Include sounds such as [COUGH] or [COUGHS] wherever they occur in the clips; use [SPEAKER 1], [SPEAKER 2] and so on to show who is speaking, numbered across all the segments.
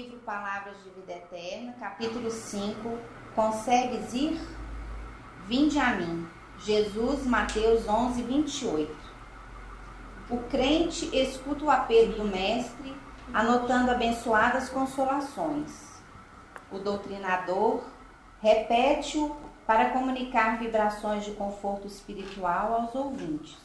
[SPEAKER 1] livro Palavras de Vida Eterna, capítulo 5, Consegues ir? Vinde a mim. Jesus, Mateus 11, 28. O crente escuta o apelo do Mestre, anotando abençoadas consolações. O doutrinador repete-o para comunicar vibrações de conforto espiritual aos ouvintes.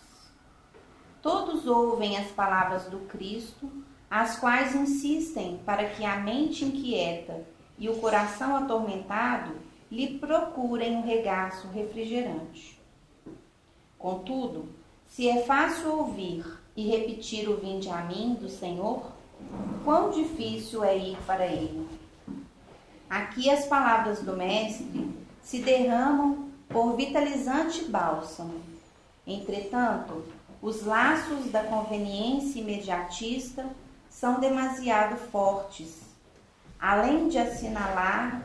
[SPEAKER 1] Todos ouvem as palavras do Cristo, as quais insistem para que a mente inquieta e o coração atormentado lhe procurem um regaço refrigerante. Contudo, se é fácil ouvir e repetir o vinde a mim do Senhor, quão difícil é ir para ele. Aqui as palavras do Mestre se derramam por vitalizante bálsamo. Entretanto, os laços da conveniência imediatista são demasiado fortes. Além de assinalar,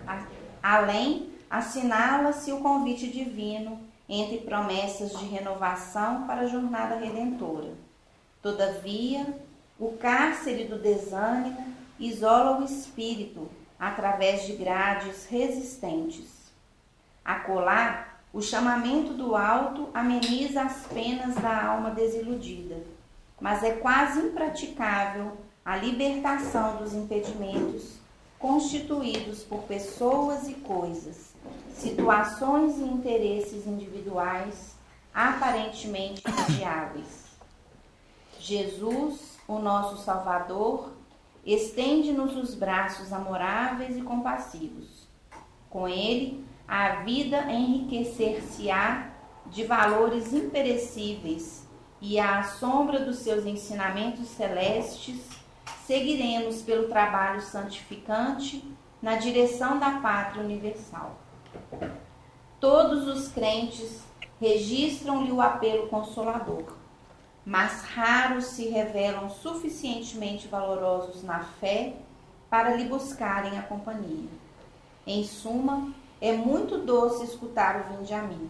[SPEAKER 1] além assinala-se o convite divino entre promessas de renovação para a jornada redentora. Todavia, o cárcere do desânimo isola o espírito através de grades resistentes. Acolá, o chamamento do alto ameniza as penas da alma desiludida, mas é quase impraticável a libertação dos impedimentos constituídos por pessoas e coisas, situações e interesses individuais aparentemente viáveis. Jesus, o nosso Salvador, estende-nos os braços amoráveis e compassivos. Com ele, a vida enriquecer-se-á de valores imperecíveis e à sombra dos seus ensinamentos celestes, seguiremos pelo trabalho santificante na direção da pátria universal. Todos os crentes registram-lhe o apelo consolador, mas raros se revelam suficientemente valorosos na fé para lhe buscarem a companhia. Em suma, é muito doce escutar o vinde a mim.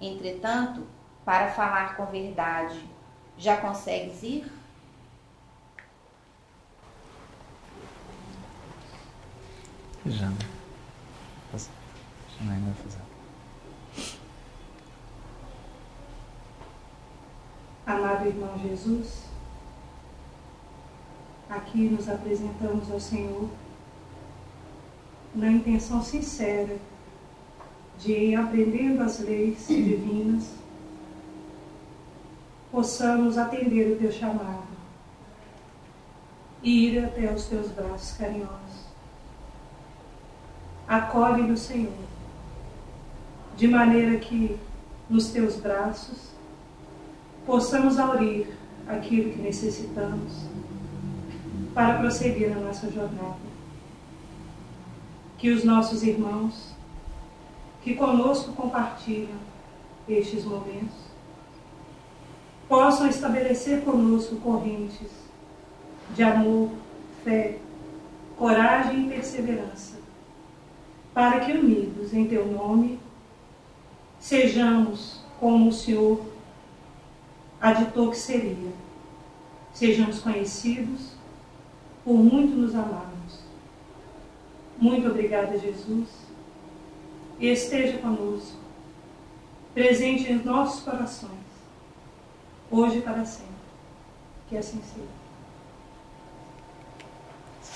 [SPEAKER 1] Entretanto, para falar com verdade, já consegues ir?
[SPEAKER 2] Já. Janaína vai fazer.
[SPEAKER 3] Amado irmão Jesus, aqui nos apresentamos ao Senhor na intenção sincera de aprendendo as leis divinas, possamos atender o teu chamado e ir até os teus braços carinhosos. Acolhe no Senhor, de maneira que nos teus braços possamos aurir aquilo que necessitamos para prosseguir na nossa jornada. Que os nossos irmãos que conosco compartilham estes momentos possam estabelecer conosco correntes de amor, fé, coragem e perseverança, para que unidos em teu nome sejamos como o Senhor aditou que seria, sejamos conhecidos por muito nos amarmos. Muito obrigada, Jesus e esteja conosco, presente em nossos corações, hoje e para sempre. Que assim seja.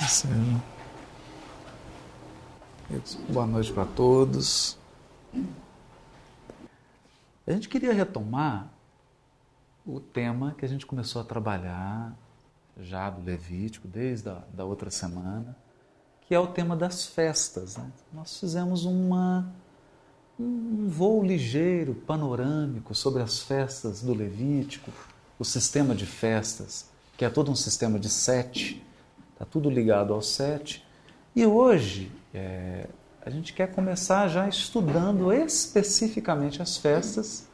[SPEAKER 2] Assim seja. Boa noite para todos. A gente queria retomar o tema que a gente começou a trabalhar já do Levítico, desde a da outra semana, que é o tema das festas. Né? Nós fizemos uma, um voo ligeiro, panorâmico sobre as festas do Levítico, o sistema de festas, que é todo um sistema de sete, está tudo ligado ao sete. E hoje é, a gente quer começar já estudando especificamente as festas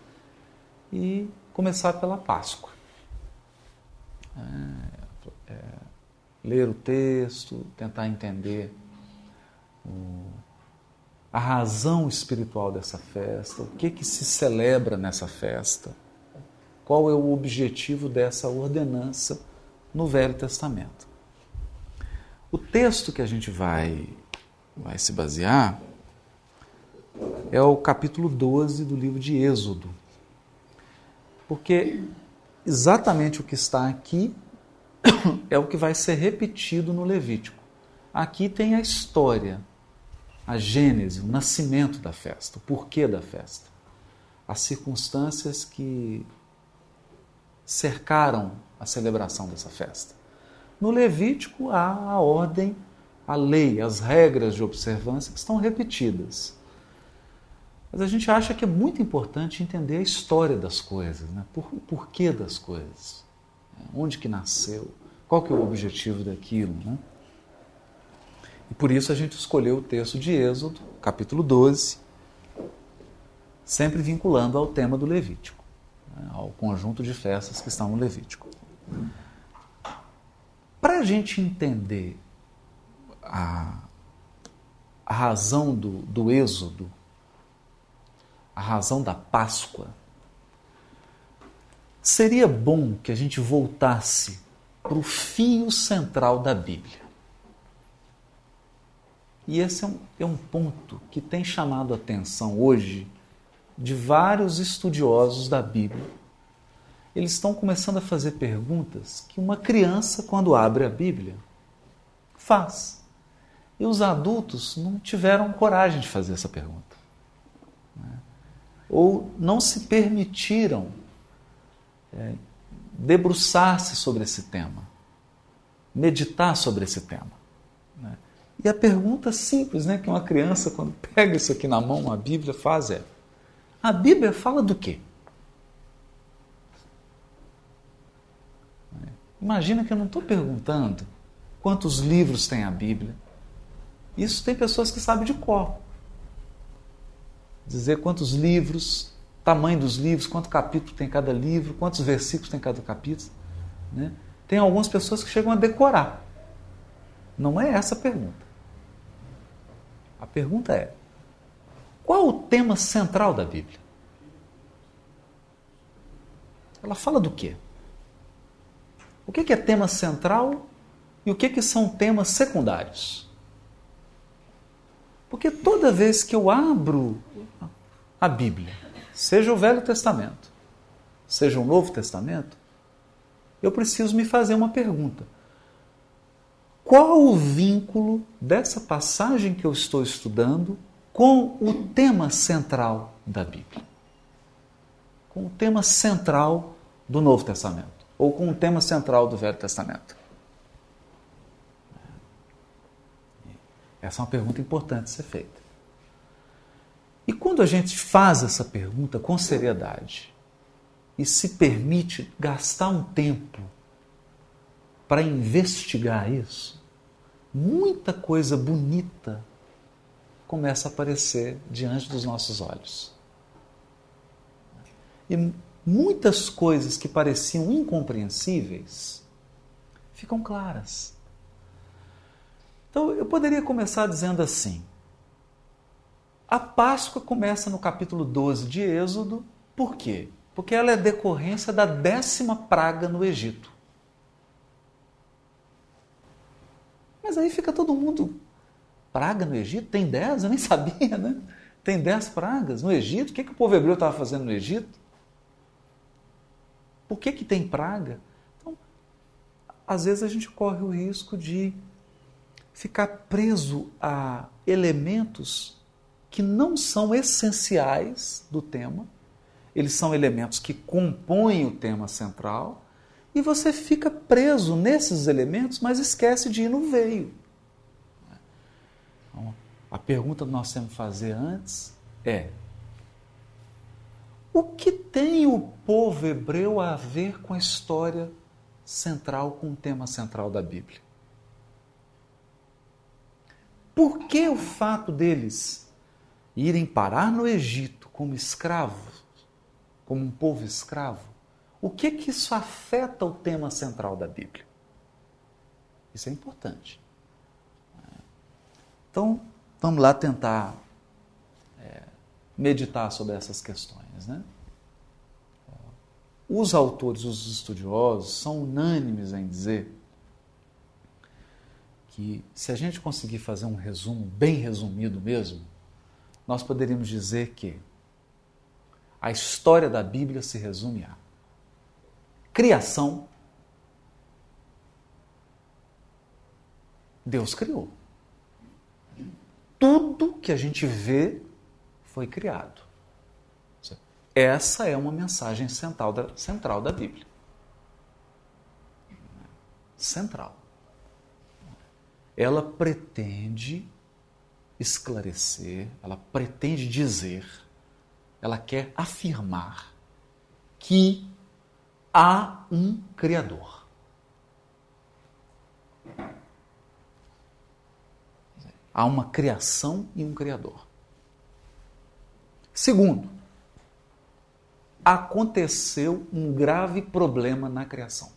[SPEAKER 2] e começar pela Páscoa. É, é, ler o texto, tentar entender o, a razão espiritual dessa festa, o que, que se celebra nessa festa, qual é o objetivo dessa ordenança no Velho Testamento. O texto que a gente vai, vai se basear é o capítulo 12 do livro de Êxodo. Porque exatamente o que está aqui [COUGHS] é o que vai ser repetido no Levítico. Aqui tem a história, a gênese, o nascimento da festa, o porquê da festa, as circunstâncias que cercaram a celebração dessa festa. No Levítico há a ordem, a lei, as regras de observância estão repetidas. Mas a gente acha que é muito importante entender a história das coisas, né? Por, o porquê das coisas, né? onde que nasceu, qual que é o objetivo daquilo, né? E por isso a gente escolheu o texto de Êxodo, capítulo 12, sempre vinculando ao tema do Levítico, né? ao conjunto de festas que estão no Levítico. Para a gente entender a, a razão do, do Êxodo, a razão da Páscoa, seria bom que a gente voltasse para o fio central da Bíblia. E esse é um, é um ponto que tem chamado a atenção hoje de vários estudiosos da Bíblia. Eles estão começando a fazer perguntas que uma criança, quando abre a Bíblia, faz. E os adultos não tiveram coragem de fazer essa pergunta ou não se permitiram é, debruçar-se sobre esse tema, meditar sobre esse tema. Né? E a pergunta simples né, que uma criança, quando pega isso aqui na mão, a Bíblia faz é: a Bíblia fala do quê? Imagina que eu não estou perguntando quantos livros tem a Bíblia. Isso tem pessoas que sabem de cor dizer quantos livros, tamanho dos livros, quanto capítulo tem cada livro, quantos versículos tem cada capítulo. Né? Tem algumas pessoas que chegam a decorar. Não é essa a pergunta. A pergunta é: qual o tema central da Bíblia? Ela fala do quê? O que é tema central e o que são temas secundários? Porque toda vez que eu abro a Bíblia, seja o Velho Testamento, seja o Novo Testamento, eu preciso me fazer uma pergunta. Qual o vínculo dessa passagem que eu estou estudando com o tema central da Bíblia? Com o tema central do Novo Testamento? Ou com o tema central do Velho Testamento? Essa é uma pergunta importante de ser feita. E quando a gente faz essa pergunta com seriedade e se permite gastar um tempo para investigar isso, muita coisa bonita começa a aparecer diante dos nossos olhos. E muitas coisas que pareciam incompreensíveis ficam claras. Então, eu poderia começar dizendo assim: a Páscoa começa no capítulo 12 de Êxodo, por quê? Porque ela é decorrência da décima praga no Egito. Mas aí fica todo mundo. Praga no Egito? Tem dez? Eu nem [LAUGHS] sabia, né? Tem dez pragas no Egito? O que, que o povo hebreu estava fazendo no Egito? Por que, que tem praga? Então, às vezes a gente corre o risco de ficar preso a elementos que não são essenciais do tema, eles são elementos que compõem o tema central, e você fica preso nesses elementos, mas esquece de ir no veio. Então, a pergunta que nós temos que fazer antes é: o que tem o povo hebreu a ver com a história central, com o tema central da Bíblia? Por que o fato deles irem parar no Egito como escravos, como um povo escravo? O que que isso afeta o tema central da Bíblia? Isso é importante. Então, vamos lá tentar é, meditar sobre essas questões. Né? Os autores, os estudiosos, são unânimes em dizer que, se a gente conseguir fazer um resumo bem resumido mesmo, nós poderíamos dizer que a história da Bíblia se resume a criação. Deus criou. Tudo que a gente vê foi criado. Essa é uma mensagem central da, central da Bíblia. Central. Ela pretende esclarecer, ela pretende dizer, ela quer afirmar que há um Criador. Há uma criação e um Criador. Segundo, aconteceu um grave problema na criação.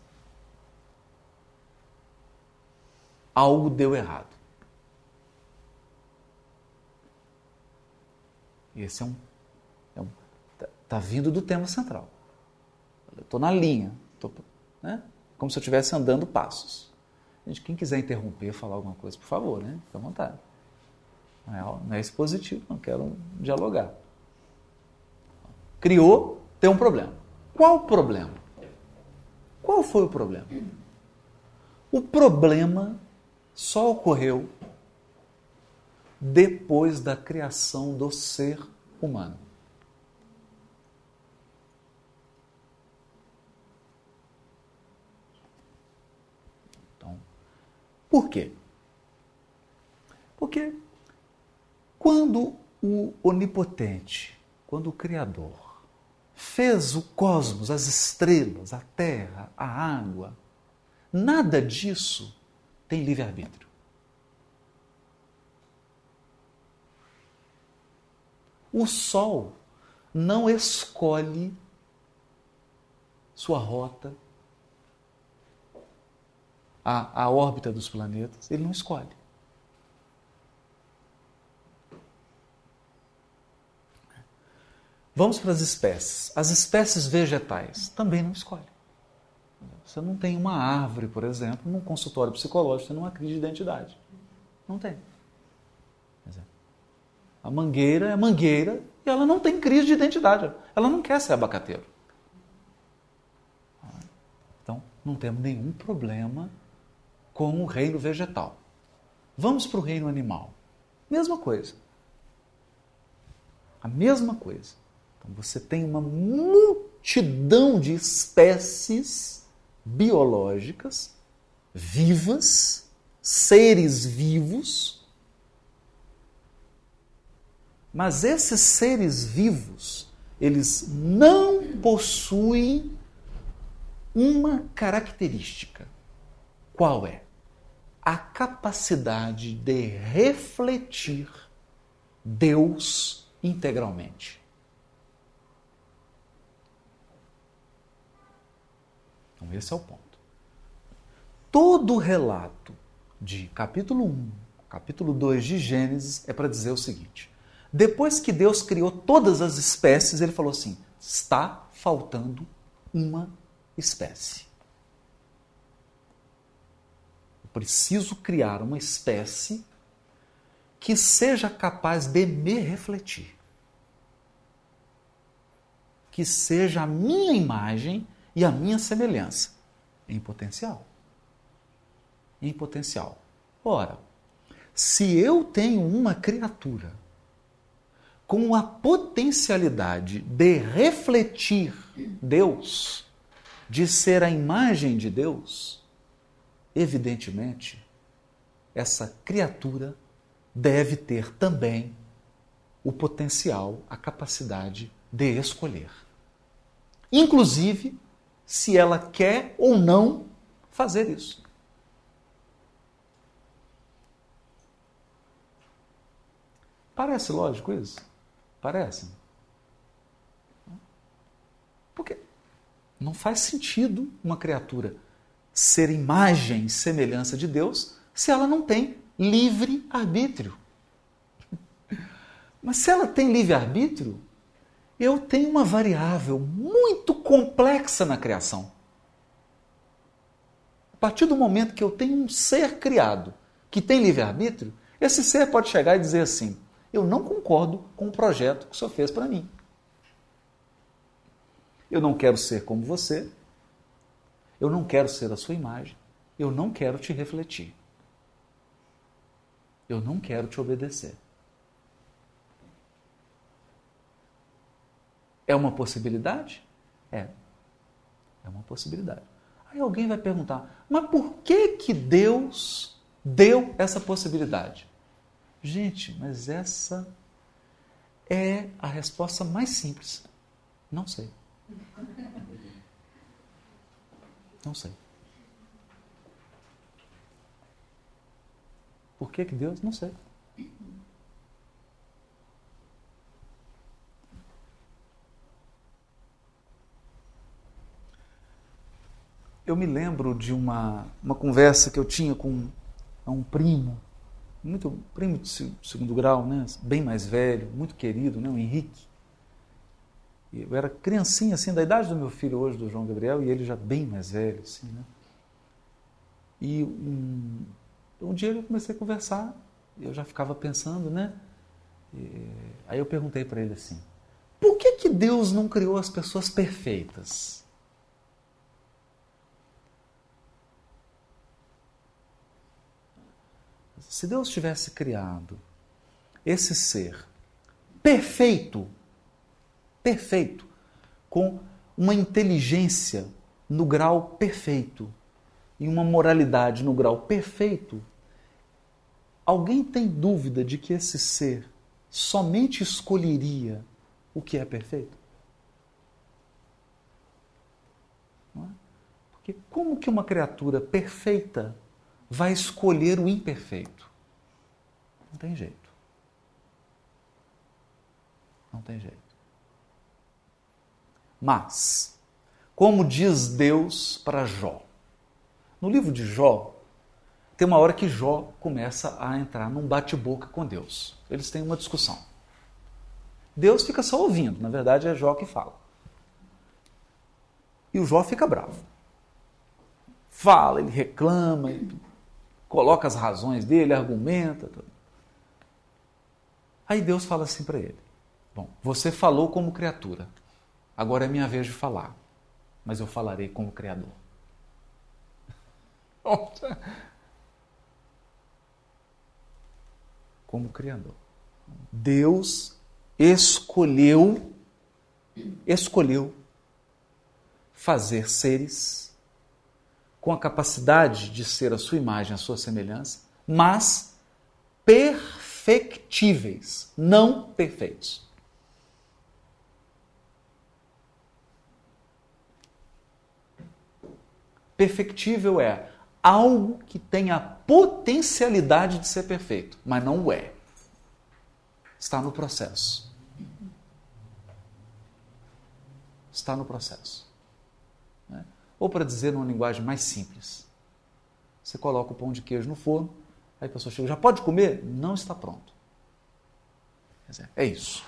[SPEAKER 2] Algo deu errado. Esse é um. É um tá, tá vindo do tema central. Estou na linha. Tô, né? Como se eu estivesse andando passos. Gente, quem quiser interromper, falar alguma coisa, por favor, né? Fique à vontade. Não é, não é expositivo, não quero dialogar. Criou, tem um problema. Qual o problema? Qual foi o problema? O problema só ocorreu depois da criação do ser humano. Então, por quê? Porque quando o onipotente, quando o Criador, fez o cosmos, as estrelas, a terra, a água. Nada disso tem livre-arbítrio. O Sol não escolhe sua rota, a, a órbita dos planetas, ele não escolhe. Vamos para as espécies. As espécies vegetais também não escolhem. Você não tem uma árvore, por exemplo, num consultório psicológico, tendo uma crise de identidade. Não tem. A mangueira é mangueira e ela não tem crise de identidade. Ela não quer ser abacateiro. Então, não temos nenhum problema com o reino vegetal. Vamos para o reino animal. Mesma coisa. A mesma coisa. Então você tem uma multidão de espécies biológicas vivas, seres vivos. Mas esses seres vivos, eles não possuem uma característica. Qual é? A capacidade de refletir Deus integralmente. Então, esse é o ponto. Todo relato de capítulo 1, capítulo 2 de Gênesis é para dizer o seguinte: depois que Deus criou todas as espécies, ele falou assim: está faltando uma espécie. Eu preciso criar uma espécie que seja capaz de me refletir. Que seja a minha imagem e a minha semelhança em potencial. Em potencial. Ora, se eu tenho uma criatura com a potencialidade de refletir Deus, de ser a imagem de Deus, evidentemente, essa criatura deve ter também o potencial, a capacidade de escolher. Inclusive, se ela quer ou não fazer isso. Parece lógico isso? Parece. Porque não faz sentido uma criatura ser imagem e semelhança de Deus se ela não tem livre arbítrio. [LAUGHS] Mas se ela tem livre arbítrio, eu tenho uma variável muito complexa na criação. A partir do momento que eu tenho um ser criado que tem livre-arbítrio, esse ser pode chegar e dizer assim: Eu não concordo com o projeto que o senhor fez para mim. Eu não quero ser como você. Eu não quero ser a sua imagem. Eu não quero te refletir. Eu não quero te obedecer. É uma possibilidade? É. É uma possibilidade. Aí alguém vai perguntar: mas por que que Deus deu essa possibilidade? Gente, mas essa é a resposta mais simples. Não sei. Não sei. Por que, que Deus? Não sei. Eu me lembro de uma, uma conversa que eu tinha com um primo, muito primo de segundo grau, né? bem mais velho, muito querido, né? o Henrique. Eu era criancinha, assim, da idade do meu filho hoje, do João Gabriel, e ele já bem mais velho, assim, né? E um, um dia eu comecei a conversar, eu já ficava pensando, né? E, aí eu perguntei para ele assim: por que, que Deus não criou as pessoas perfeitas? Se Deus tivesse criado esse ser perfeito, perfeito, com uma inteligência no grau perfeito e uma moralidade no grau perfeito, alguém tem dúvida de que esse ser somente escolheria o que é perfeito? É? Porque como que uma criatura perfeita vai escolher o imperfeito? Não tem jeito. Não tem jeito. Mas, como diz Deus para Jó? No livro de Jó, tem uma hora que Jó começa a entrar num bate-boca com Deus. Eles têm uma discussão. Deus fica só ouvindo, na verdade é Jó que fala. E o Jó fica bravo. Fala, ele reclama, ele coloca as razões dele, argumenta. Tudo. Aí Deus fala assim para ele: Bom, você falou como criatura, Agora é minha vez de falar, mas eu falarei como Criador. [LAUGHS] Como Criador. Deus escolheu, escolheu fazer seres com a capacidade de ser a sua imagem, a sua semelhança, mas perfectíveis, não perfeitos. Perfectível é algo que tem a potencialidade de ser perfeito, mas não o é. Está no processo. Está no processo. Ou para dizer numa linguagem mais simples, você coloca o pão de queijo no forno, aí a pessoa chega, já pode comer? Não está pronto. É isso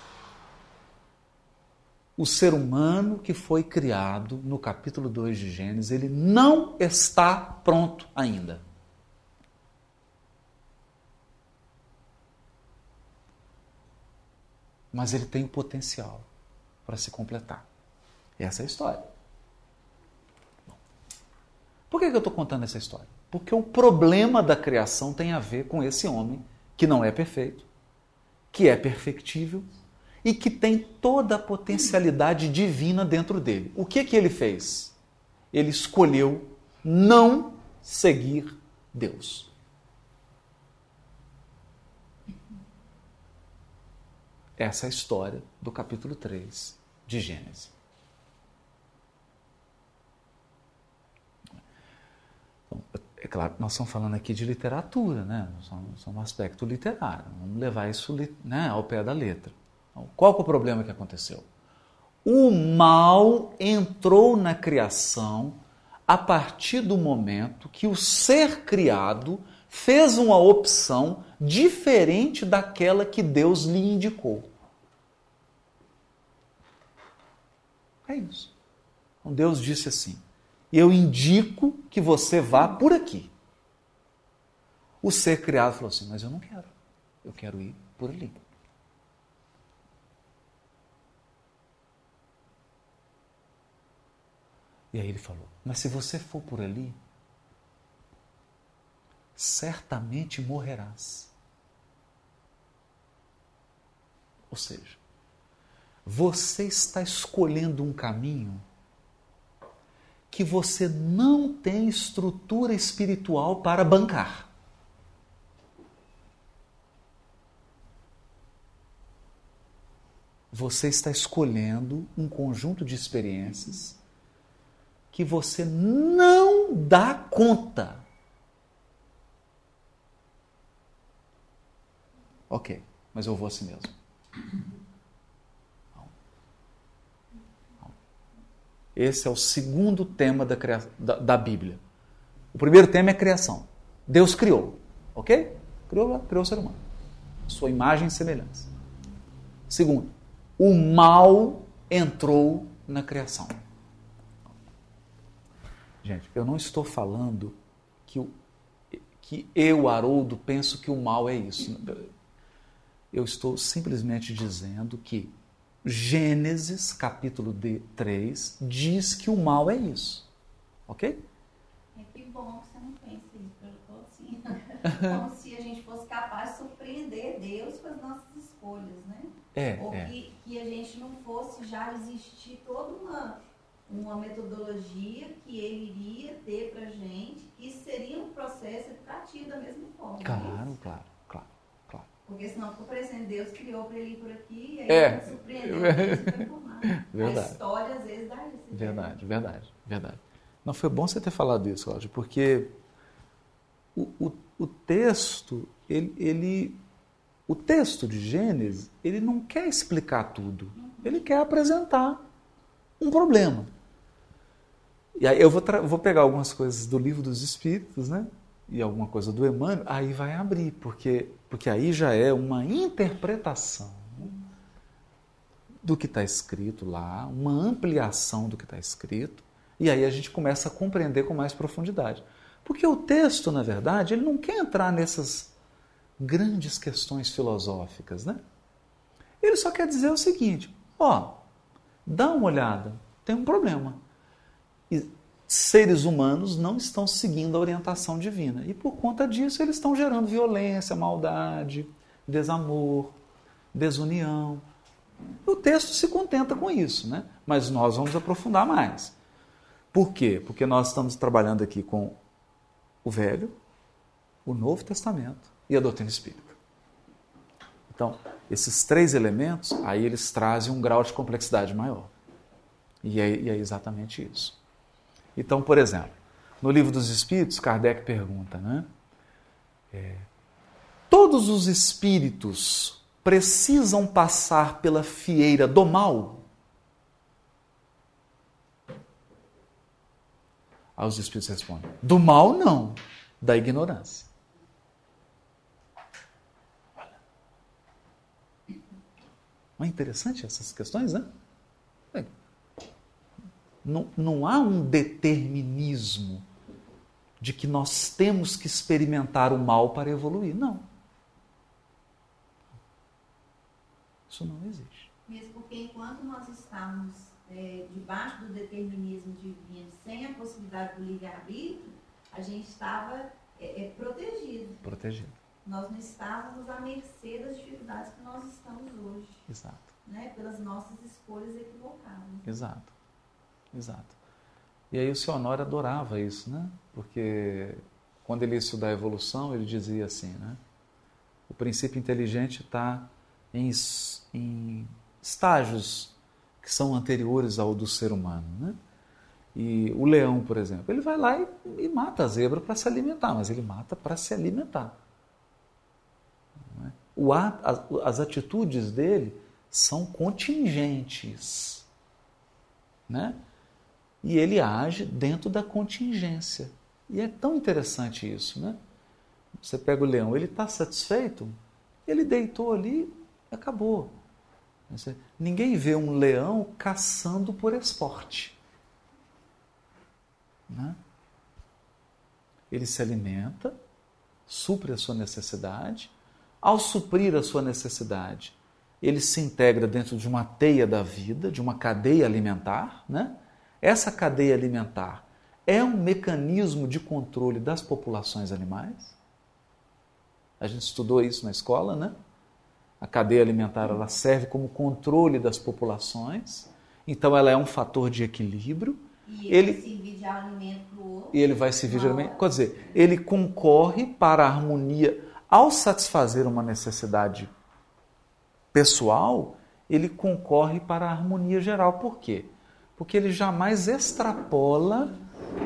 [SPEAKER 2] o ser humano que foi criado no capítulo 2 de Gênesis, ele não está pronto ainda. Mas ele tem o potencial para se completar. Essa é a história. Por que eu estou contando essa história? Porque o problema da criação tem a ver com esse homem que não é perfeito, que é perfectível e que tem toda a potencialidade divina dentro dele. O que que ele fez? Ele escolheu não seguir Deus. Essa é a história do capítulo 3 de Gênesis. É claro, nós estamos falando aqui de literatura, né? Somos um aspecto literário. Vamos levar isso né, ao pé da letra. Qual é o problema que aconteceu? O mal entrou na criação a partir do momento que o ser criado fez uma opção diferente daquela que Deus lhe indicou. É isso. Então Deus disse assim: Eu indico que você vá por aqui. O ser criado falou assim: Mas eu não quero, eu quero ir por ali. E aí ele falou: Mas se você for por ali, certamente morrerás. Ou seja, você está escolhendo um caminho que você não tem estrutura espiritual para bancar. Você está escolhendo um conjunto de experiências que você não dá conta. Ok, mas eu vou assim mesmo. Esse é o segundo tema da, da, da, Bíblia. O primeiro tema é criação. Deus criou, ok? Criou, criou o ser humano. Sua imagem e semelhança. Segundo, o mal entrou na criação. Gente, eu não estou falando que, o, que eu, Haroldo, penso que o mal é isso. Eu estou simplesmente dizendo que Gênesis, capítulo 3, diz que o mal é isso. Ok?
[SPEAKER 1] É que bom que você não pensa isso, eu estou assim. Como se a gente fosse capaz de surpreender Deus com as nossas escolhas, né?
[SPEAKER 2] É.
[SPEAKER 1] Ou
[SPEAKER 2] é.
[SPEAKER 1] Que, que a gente não fosse já existir toda uma, uma metodologia que ele iria ter pra gente, que seria um processo educativo da mesma forma.
[SPEAKER 2] Claro, é claro.
[SPEAKER 1] Porque senão ficou parecendo Deus criou para ele ir por aqui e aí
[SPEAKER 2] é.
[SPEAKER 1] surpreendeu [LAUGHS]
[SPEAKER 2] verdade.
[SPEAKER 1] A história às vezes dá isso.
[SPEAKER 2] Verdade, verdade, verdade. Não, foi bom você ter falado isso, Cláudio, porque o, o, o texto, ele, ele, o texto de Gênesis, ele não quer explicar tudo. Ele quer apresentar um problema. E aí eu vou, vou pegar algumas coisas do livro dos Espíritos, né? E alguma coisa do Emmanuel, aí vai abrir, porque, porque aí já é uma interpretação do que está escrito lá, uma ampliação do que está escrito, e aí a gente começa a compreender com mais profundidade. Porque o texto, na verdade, ele não quer entrar nessas grandes questões filosóficas, né? Ele só quer dizer o seguinte: ó, dá uma olhada, tem um problema. E seres humanos não estão seguindo a orientação divina. E por conta disso, eles estão gerando violência, maldade, desamor, desunião. O texto se contenta com isso, né? mas nós vamos aprofundar mais. Por quê? Porque nós estamos trabalhando aqui com o Velho, o Novo Testamento e a doutrina espírita. Então, esses três elementos, aí eles trazem um grau de complexidade maior. E é, e é exatamente isso. Então, por exemplo, no livro dos Espíritos, Kardec pergunta, né? É, todos os espíritos precisam passar pela fieira do mal? Aí os espíritos respondem: do mal não, da ignorância. Não é interessante essas questões, né? Não, não há um determinismo de que nós temos que experimentar o mal para evoluir. Não. Isso não existe.
[SPEAKER 1] Mesmo porque enquanto nós estamos é, debaixo do determinismo divino, sem a possibilidade do livre-arbítrio, a gente estava é, é, protegido.
[SPEAKER 2] Protegido.
[SPEAKER 1] Nós não estávamos à mercê das dificuldades que nós estamos hoje.
[SPEAKER 2] Exato.
[SPEAKER 1] Né, pelas nossas escolhas equivocadas.
[SPEAKER 2] Exato. Exato. E aí o seu Honório adorava isso, né? Porque quando ele ia estudar a evolução, ele dizia assim, né? O princípio inteligente está em, em estágios que são anteriores ao do ser humano, né? E o leão, por exemplo, ele vai lá e, e mata a zebra para se alimentar, mas ele mata para se alimentar. É? O, as, as atitudes dele são contingentes. Né? E ele age dentro da contingência. E é tão interessante isso, né? Você pega o leão, ele está satisfeito, ele deitou ali, acabou. Ninguém vê um leão caçando por esporte. Né? Ele se alimenta, supre a sua necessidade. Ao suprir a sua necessidade, ele se integra dentro de uma teia da vida, de uma cadeia alimentar. Né? Essa cadeia alimentar é um mecanismo de controle das populações animais. A gente estudou isso na escola, né? A cadeia alimentar ela serve como controle das populações, então ela é um fator de equilíbrio.
[SPEAKER 1] E ele, ele servir de alimento para o outro.
[SPEAKER 2] E ele vai servir de alimento. Quer dizer, ele concorre para a harmonia. Ao satisfazer uma necessidade pessoal, ele concorre para a harmonia geral. Por quê? Porque ele jamais extrapola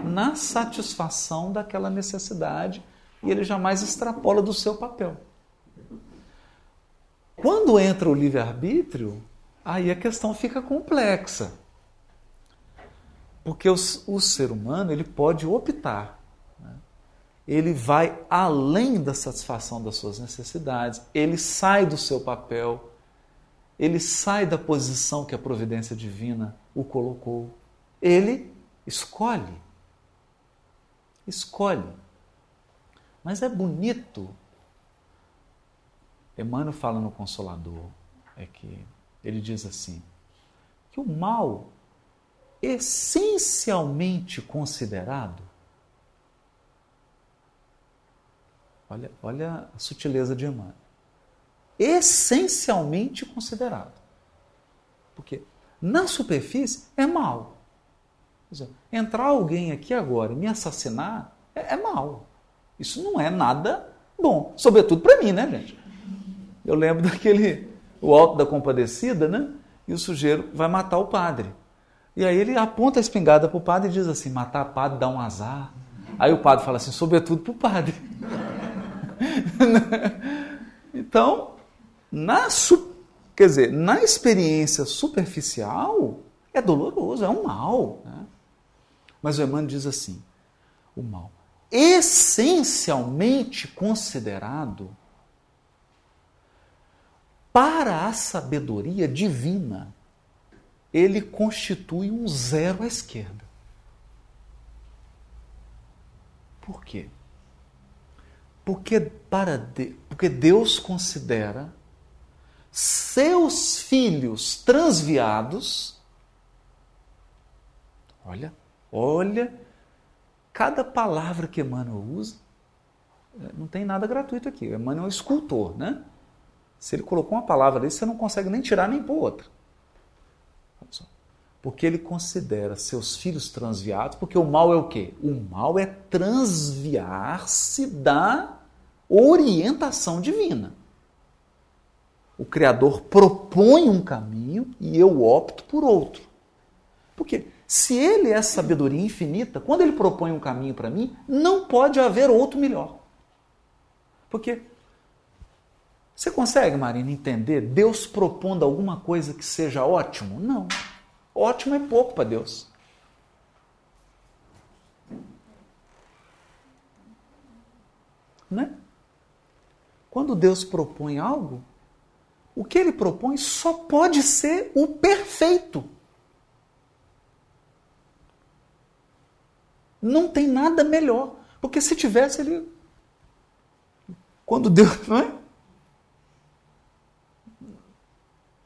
[SPEAKER 2] na satisfação daquela necessidade e ele jamais extrapola do seu papel. Quando entra o livre-arbítrio, aí a questão fica complexa. Porque o, ser humano ele pode optar. Né? Ele vai além da satisfação das suas necessidades, ele sai do seu papel ele sai da posição que a providência divina o colocou. Ele escolhe. Escolhe. Mas é bonito. Emmanuel fala no Consolador, é que ele diz assim, que o mal essencialmente considerado, olha, olha a sutileza de Emmanuel, essencialmente considerado. Porque na superfície é mal. Entrar alguém aqui agora e me assassinar é, é mal. Isso não é nada bom. Sobretudo para mim, né, gente? Eu lembro [LAUGHS] daquele, o alto da compadecida, né? E o sujeiro vai matar o padre. E aí ele aponta a espingarda para o padre e diz assim: matar padre dá um azar. Aí o padre fala assim: sobretudo para o padre. [LAUGHS] então, na, quer dizer, na experiência superficial, é doloroso, é um mal. Né? Mas o Emmanuel diz assim: o mal, essencialmente considerado para a sabedoria divina, ele constitui um zero à esquerda. Por quê? Porque, para de, porque Deus considera seus filhos transviados. Olha, olha, cada palavra que Emmanuel usa, é, não tem nada gratuito aqui. Emmanuel é um escultor, né? Se ele colocou uma palavra desse, você não consegue nem tirar nem pôr outra. Porque ele considera seus filhos transviados, porque o mal é o quê? O mal é transviar-se da orientação divina o Criador propõe um caminho e eu opto por outro. Porque se ele é sabedoria infinita, quando ele propõe um caminho para mim, não pode haver outro melhor. Porque você consegue, Marina, entender Deus propondo alguma coisa que seja ótimo? Não. Ótimo é pouco para Deus. Né? Quando Deus propõe algo, o que ele propõe só pode ser o perfeito. Não tem nada melhor. Porque se tivesse, ele. Quando Deus. [LAUGHS] Não é?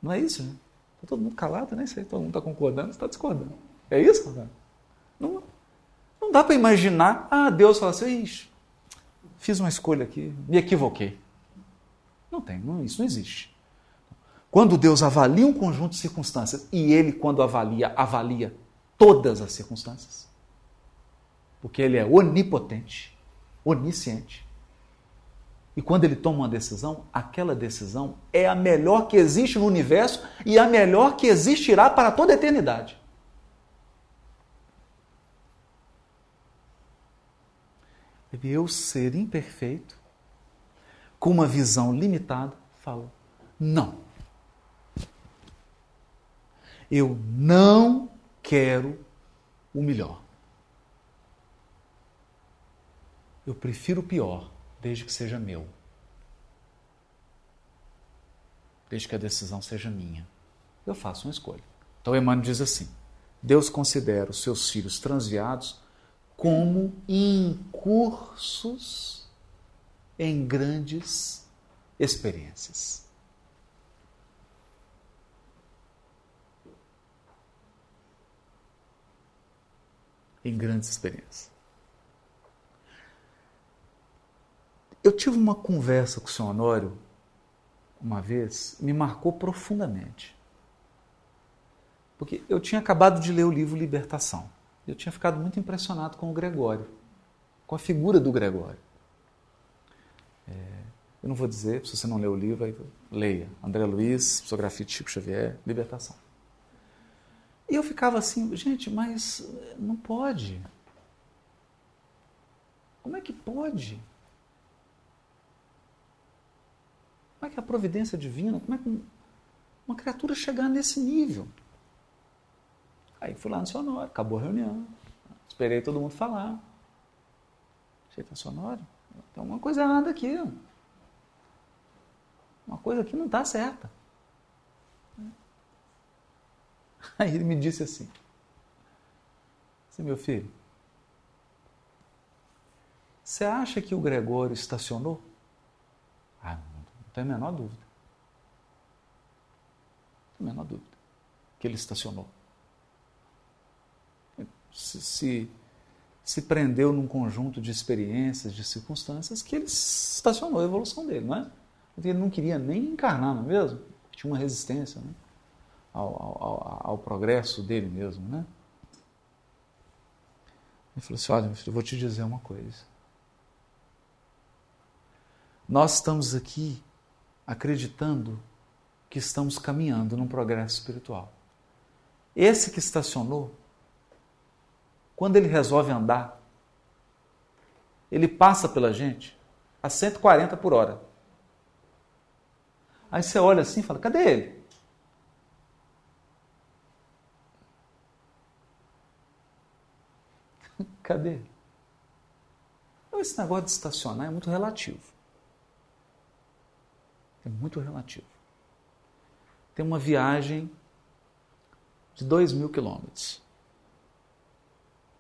[SPEAKER 2] Não é isso? Está todo mundo calado, né? Todo mundo está concordando, está discordando. É isso? Não, não dá para imaginar. Ah, Deus fala assim: Ixi, fiz uma escolha aqui, me equivoquei. Não tem, não, isso não existe. Quando Deus avalia um conjunto de circunstâncias e ele, quando avalia, avalia todas as circunstâncias, porque ele é onipotente, onisciente. E quando ele toma uma decisão, aquela decisão é a melhor que existe no universo e a melhor que existirá para toda a eternidade. Eu ser imperfeito, com uma visão limitada, falo: não. Eu não quero o melhor. Eu prefiro o pior, desde que seja meu. Desde que a decisão seja minha. Eu faço uma escolha. Então Emmanuel diz assim: Deus considera os seus filhos transviados como incursos em grandes experiências. Em grandes experiências. Eu tive uma conversa com o senhor Honório uma vez, me marcou profundamente. Porque eu tinha acabado de ler o livro Libertação. Eu tinha ficado muito impressionado com o Gregório, com a figura do Gregório. É, eu não vou dizer, se você não leu o livro, leia. André Luiz, Psicografia de Chico Xavier, Libertação. E eu ficava assim, gente, mas não pode. Como é que pode? Como é que a providência divina, como é que uma criatura chegar nesse nível? Aí fui lá no sonório, acabou a reunião, esperei todo mundo falar. Cheguei no sonório, tem alguma coisa errada aqui. Uma coisa aqui não está certa. [LAUGHS] Aí ele me disse assim: assim, meu filho, você acha que o Gregório estacionou? Ah, não tenho a menor dúvida. Não tenho a menor dúvida que ele estacionou se, se, se prendeu num conjunto de experiências, de circunstâncias que ele estacionou a evolução dele, não é? Ele não queria nem encarnar, não é mesmo? Tinha uma resistência né? Ao, ao, ao, progresso dele mesmo, né? Ele falou assim: Olha, meu filho, eu vou te dizer uma coisa. Nós estamos aqui acreditando que estamos caminhando num progresso espiritual. Esse que estacionou quando ele resolve andar, ele passa pela gente a 140 por hora. Aí você olha assim e fala: cadê ele? Cadê? Então, esse negócio de estacionar é muito relativo. É muito relativo. Tem uma viagem de 2 mil quilômetros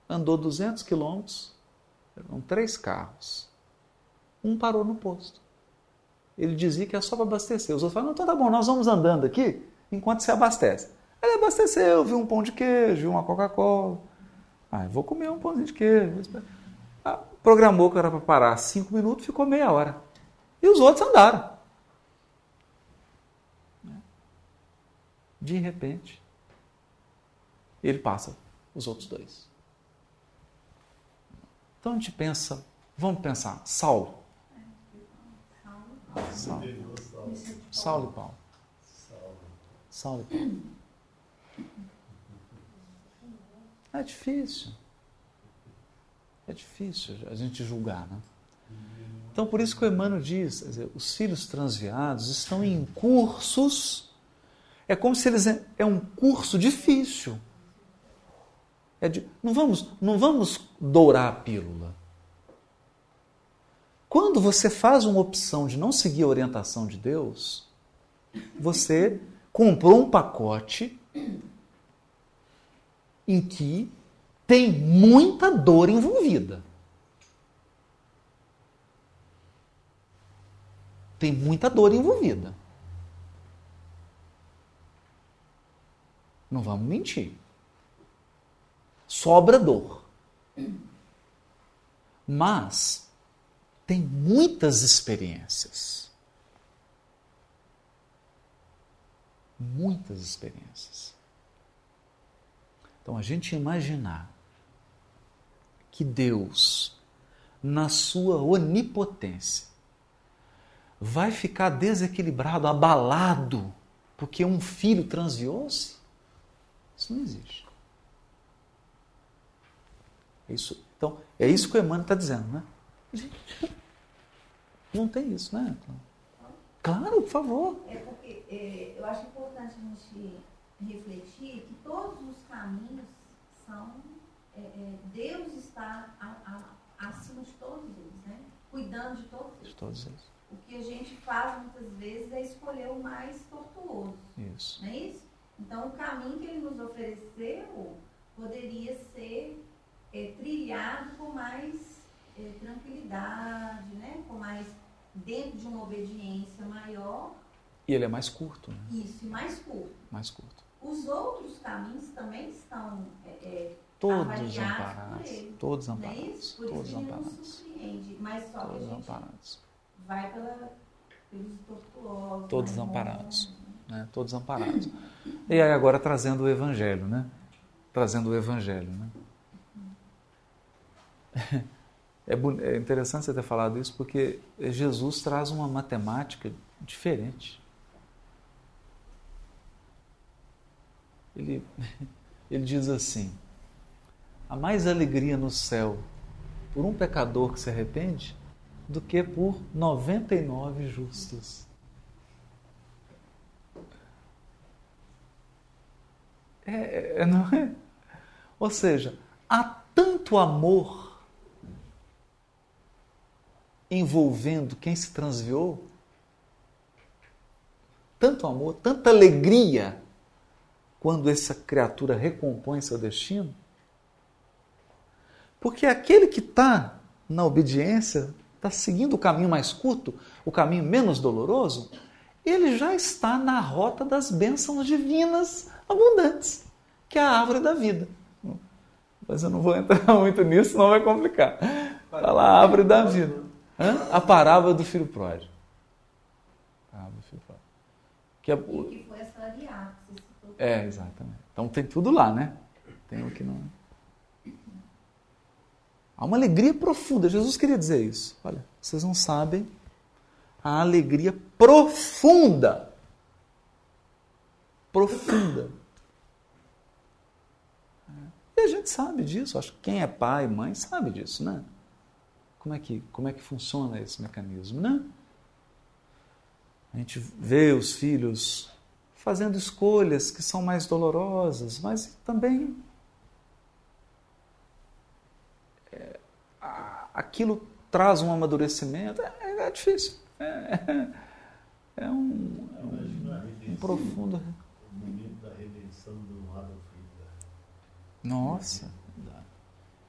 [SPEAKER 2] andou 200 quilômetros, eram três carros. Um parou no posto. Ele dizia que é só para abastecer. Os outros falaram, então tá bom, nós vamos andando aqui enquanto se abastece. Ele abasteceu, viu um pão de queijo, uma Coca-Cola. Ah, vou comer um pãozinho de queijo. Ah, programou que era para parar cinco minutos, ficou meia hora. E os outros andaram. De repente, ele passa os outros dois. Então a gente pensa, vamos pensar, Saulo. Saulo. Saulo e Paulo. Saulo e Paulo. É difícil. É difícil a gente julgar, né? Então, por isso que o Emmanuel diz: dizer, os filhos transviados estão em cursos. É como se eles. É um curso difícil. É de, não, vamos, não vamos dourar a pílula. Quando você faz uma opção de não seguir a orientação de Deus, você comprou um pacote em que tem muita dor envolvida. Tem muita dor envolvida. Não vamos mentir sobra dor. Mas tem muitas experiências. Muitas experiências. Então a gente imaginar que Deus, na sua onipotência, vai ficar desequilibrado, abalado, porque um filho transviou-se? Isso não existe. É isso, então, é isso que o Emmanuel está dizendo, né? Gente, não tem isso, né? Claro, por favor.
[SPEAKER 1] É porque é, eu acho importante a gente refletir que todos os caminhos são. É, é, Deus está a, a, acima de todos eles, né? Cuidando de todos eles.
[SPEAKER 2] De todos eles.
[SPEAKER 1] O que a gente faz muitas vezes é escolher o mais tortuoso.
[SPEAKER 2] Isso.
[SPEAKER 1] Não é isso? Então, o caminho que ele nos ofereceu poderia ser é, trilhado com mais é, tranquilidade, né? com mais dentro de uma obediência maior.
[SPEAKER 2] E ele é mais curto, né?
[SPEAKER 1] Isso, e mais curto.
[SPEAKER 2] Mais curto.
[SPEAKER 1] Os outros caminhos também estão é, é,
[SPEAKER 2] Todos amparados.
[SPEAKER 1] por ele.
[SPEAKER 2] Todos
[SPEAKER 1] Não é
[SPEAKER 2] amparados. Todos
[SPEAKER 1] nos
[SPEAKER 2] amparados.
[SPEAKER 1] Mas só que a
[SPEAKER 2] Todos
[SPEAKER 1] gente
[SPEAKER 2] amparados.
[SPEAKER 1] vai pela, pelos tortuosos.
[SPEAKER 2] Todos
[SPEAKER 1] mais
[SPEAKER 2] amparados. Né? Todos amparados. E aí agora trazendo o Evangelho, né? Trazendo o Evangelho, né? [LAUGHS] É, é interessante você ter falado isso porque Jesus traz uma matemática diferente. Ele, [LAUGHS] ele diz assim: há mais alegria no céu por um pecador que se arrepende do que por 99 justos. É, é, não é? Ou seja, há tanto amor envolvendo quem se transviou, tanto amor, tanta alegria quando essa criatura recompõe seu destino, porque aquele que está na obediência, está seguindo o caminho mais curto, o caminho menos doloroso, ele já está na rota das bênçãos divinas abundantes, que é a árvore da vida. Mas eu não vou entrar [LAUGHS] muito nisso, senão vai complicar. Fala a árvore da vida. Hã? A parábola do filho pródigo. A parábola do filho pródigo. Que é,
[SPEAKER 1] que foi assalariado.
[SPEAKER 2] É, exatamente. Então tem tudo lá, né? Tem o que não. Há uma alegria profunda. Jesus queria dizer isso. Olha, vocês não sabem a alegria profunda. Profunda. E a gente sabe disso. Acho que quem é pai, mãe, sabe disso, né? Como é que, como é que funciona esse mecanismo, né? A gente vê os filhos fazendo escolhas que são mais dolorosas, mas também é, aquilo traz um amadurecimento. É, é difícil. É, é um, é um,
[SPEAKER 4] a
[SPEAKER 2] um
[SPEAKER 4] redenção,
[SPEAKER 2] profundo.
[SPEAKER 4] o momento da redenção do Adolf Hitler.
[SPEAKER 2] Nossa,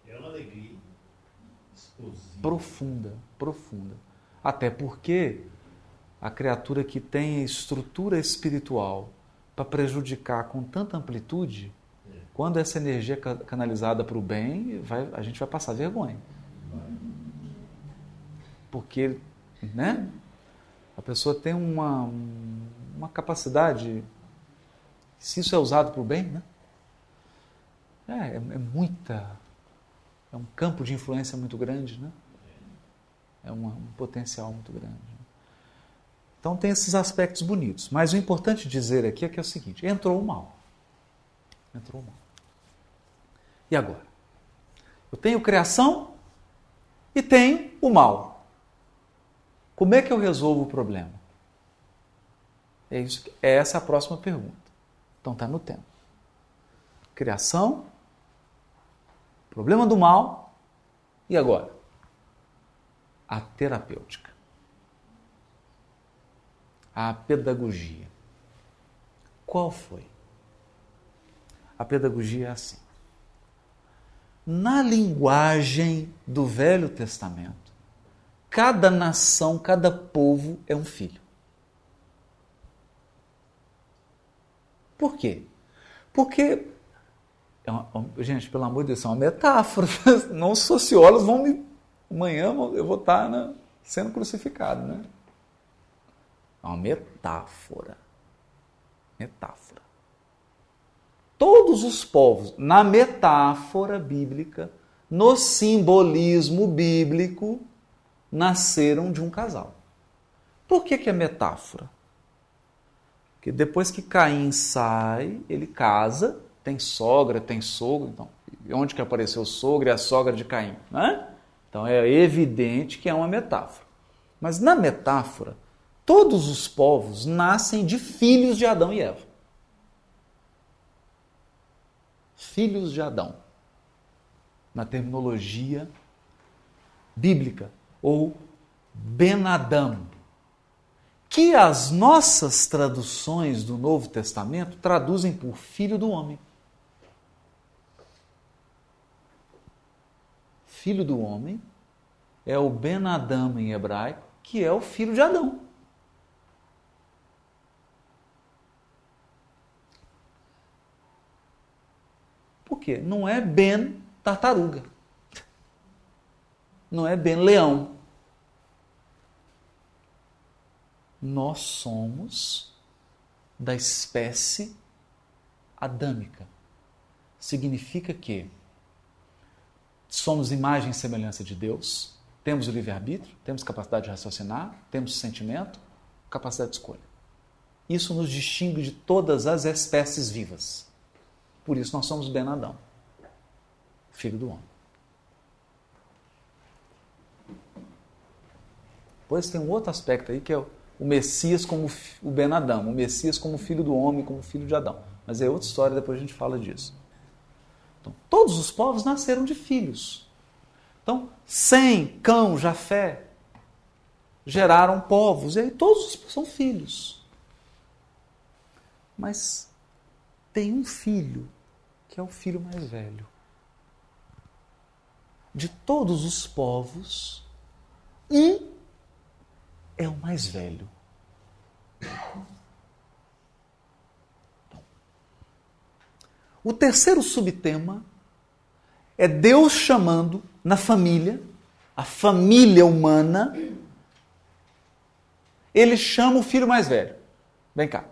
[SPEAKER 4] É uma alegria explosiva.
[SPEAKER 2] profunda, profunda. Até porque a criatura que tem estrutura espiritual para prejudicar com tanta amplitude,
[SPEAKER 4] É.
[SPEAKER 2] quando essa energia é ca- canalizada para o bem, vai- a gente vai passar vergonha. Porque, né? A pessoa tem uma, uma capacidade, se isso é usado para o bem, né? É, é, é muita, é um campo de influência muito grande, né? É um potencial muito grande. Então tem esses aspectos bonitos. Mas o importante dizer aqui é que é o seguinte: entrou o mal. Entrou o mal. E agora? Eu tenho criação e tenho o mal. Como é que eu resolvo o problema? É, isso, é essa a próxima pergunta. Então está no tema. Criação, problema do mal e agora? A terapêutica. A pedagogia. Qual foi? A pedagogia é assim. Na linguagem do Velho Testamento, cada nação, cada povo é um filho. Por quê? Porque, é uma- gente, pelo amor de Deus, é uma metáfora. [LAUGHS] Não os sociólogos vão me. Amanhã eu vou estar né, sendo crucificado, né? É uma metáfora. Metáfora. Todos os povos, na metáfora bíblica, no simbolismo bíblico, nasceram de um casal. Por que, que é metáfora? Porque depois que Caim sai, ele casa, tem sogra, tem sogro, então, onde que apareceu o sogro e a sogra de Caim? Né? Então é evidente que é uma metáfora. Mas na metáfora, todos os povos nascem de filhos de Adão e Eva. Filhos de Adão. Na terminologia bíblica, ou Ben-Adam, que as nossas traduções do Novo Testamento traduzem por filho do homem. Filho do homem é o Ben-Adam em hebraico, que é o filho de Adão. Por quê? Não é Ben tartaruga. Não é Ben leão. Nós somos da espécie adâmica. Significa que somos imagem e semelhança de Deus, temos o livre-arbítrio, temos capacidade de raciocinar, temos sentimento, capacidade de escolha. Isso nos distingue de todas as espécies vivas. Por isso nós somos Ben Adão, filho do homem. Depois tem um outro aspecto aí que é o Messias como o Ben Adão, o Messias como filho do homem, como filho de Adão. Mas é outra história, depois a gente fala disso. Então, todos os povos nasceram de filhos. Então, Sem, Cão, Jafé geraram povos, e aí todos são filhos. Mas tem um filho, que é o filho mais velho. De todos os povos, um é o mais velho. O terceiro subtema é Deus chamando na família, a família humana, ele chama o filho mais velho. Vem cá.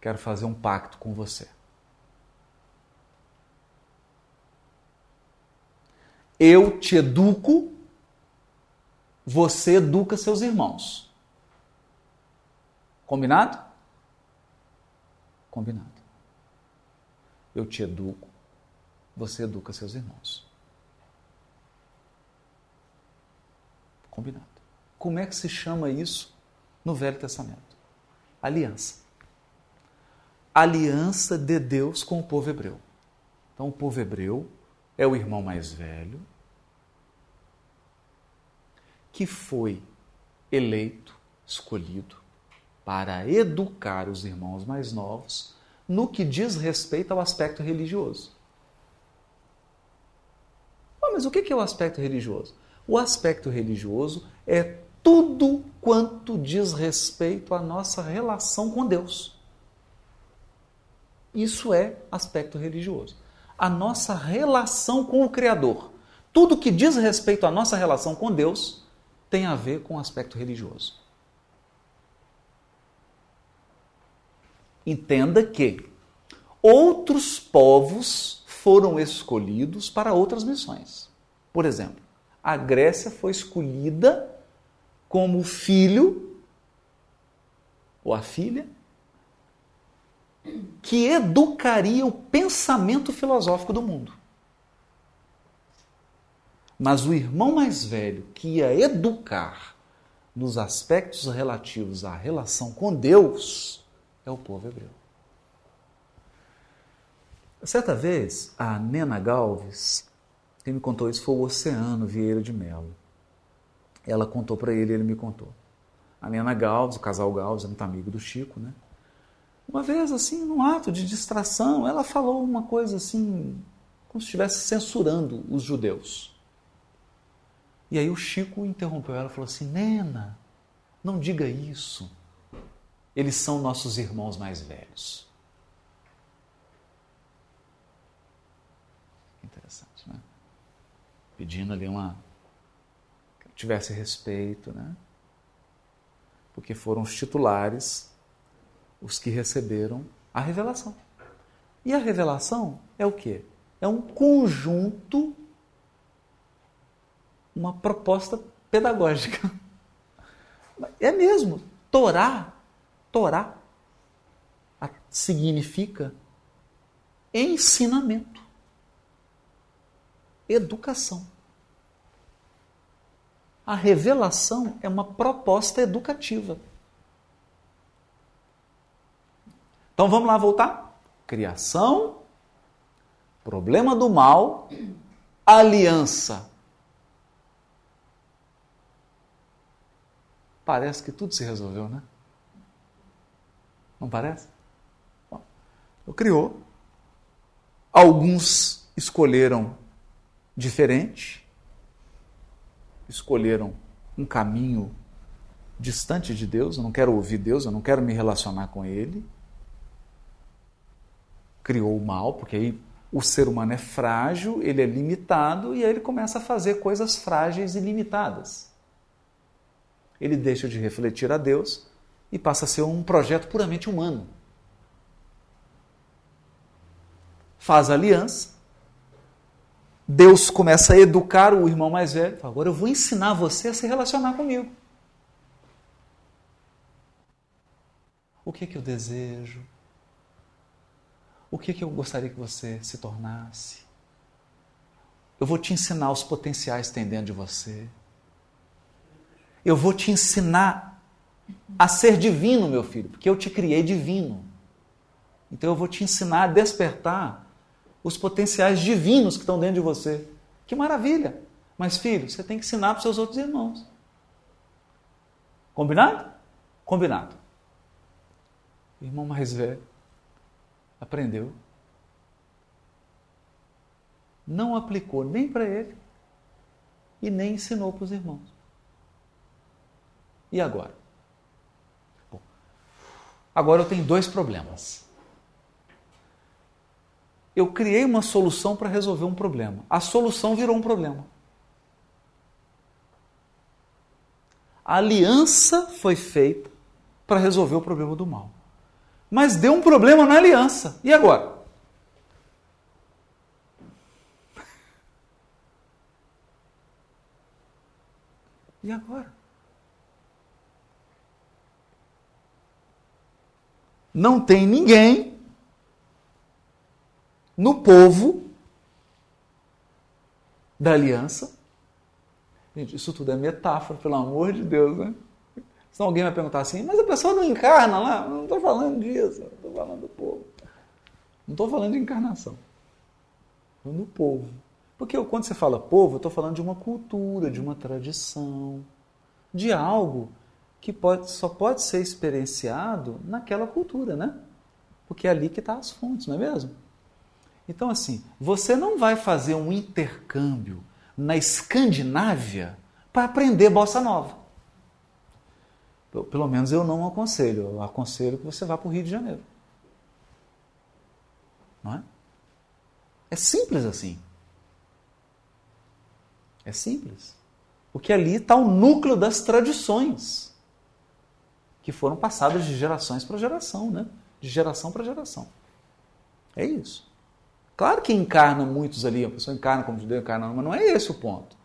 [SPEAKER 2] Quero fazer um pacto com você. Eu te educo, você educa seus irmãos. Combinado? Combinado. Eu te educo, você educa seus irmãos. Combinado. Como é que se chama isso no Velho Testamento? Aliança. Aliança de Deus com o povo hebreu. Então, o povo hebreu é o irmão mais velho que foi eleito, escolhido para educar os irmãos mais novos no que diz respeito ao aspecto religioso. Oh, mas o que é o aspecto religioso? O aspecto religioso é tudo quanto diz respeito à nossa relação com Deus. Isso é aspecto religioso. A nossa relação com o Criador. Tudo que diz respeito à nossa relação com Deus tem a ver com o aspecto religioso. Entenda que outros povos foram escolhidos para outras missões. Por exemplo, a Grécia foi escolhida como filho ou a filha que educaria o pensamento filosófico do mundo. Mas o irmão mais velho que ia educar nos aspectos relativos à relação com Deus é o povo hebreu. Certa vez, a Nena Galves, quem me contou isso foi o Oceano Vieira de Melo. Ela contou para ele, ele me contou. A Nena Galves, o casal Galves, é muito amigo do Chico, né? Uma vez, assim, num ato de distração, ela falou uma coisa assim, como se estivesse censurando os judeus. E aí o Chico interrompeu ela e falou assim: Nena, não diga isso eles são nossos irmãos mais velhos. Interessante, né? Pedindo ali uma. que tivesse respeito, né? Porque foram os titulares os que receberam a revelação. E a revelação é o quê? É um conjunto, uma proposta pedagógica. [LAUGHS] É mesmo. Torá Torá significa ensinamento, educação. A revelação é uma proposta educativa. Então vamos lá voltar? Criação, problema do mal, aliança. Parece que tudo se resolveu, né? Não parece? Bom, criou. Alguns escolheram diferente, escolheram um caminho distante de Deus, eu não quero ouvir Deus, eu não quero me relacionar com Ele. Criou o mal, porque aí o ser humano é frágil, ele é limitado e aí ele começa a fazer coisas frágeis e limitadas. Ele deixa de refletir a Deus e passa a ser um projeto puramente humano. Faz aliança, Deus começa a educar o irmão mais velho. Agora eu vou ensinar você a se relacionar comigo. O que, que eu desejo? O que, que eu gostaria que você se tornasse? Eu vou te ensinar os potenciais que tem dentro de você. Eu vou te ensinar a ser divino, meu filho, porque eu te criei divino. Então eu vou te ensinar a despertar os potenciais divinos que estão dentro de você. Que maravilha! Mas, filho, você tem que ensinar para os seus outros irmãos. Combinado? Combinado. Irmão mais velho aprendeu. Não aplicou nem para ele e nem ensinou para os irmãos. E agora? Bom, agora eu tenho dois problemas eu criei uma solução para resolver um problema. A solução virou um problema. A aliança foi feita para resolver o problema do mal. Mas deu um problema na aliança. E agora? [LAUGHS] E agora? Não tem ninguém no povo da aliança. Gente, isso tudo é metáfora, pelo amor de Deus, né? Senão alguém vai perguntar assim, mas a pessoa não encarna lá? Não estou falando disso, estou falando do povo. Não estou falando de encarnação. Estou do povo. Porque quando você fala povo, eu estou falando de uma cultura, de uma tradição, de algo que pode, só pode ser experienciado naquela cultura, né? Porque é ali que estão tá as fontes, não é mesmo? Então, assim, você não vai fazer um intercâmbio na Escandinávia para aprender bossa nova. Pelo menos eu não aconselho. Eu aconselho que você vá para o Rio de Janeiro. Não é? É simples assim. É simples. Porque ali está o núcleo das tradições que foram passadas de gerações para geração, né? De geração para geração. É isso. Claro que encarna muitos ali, a pessoa encarna como judeu, encarna, mas não é esse o ponto.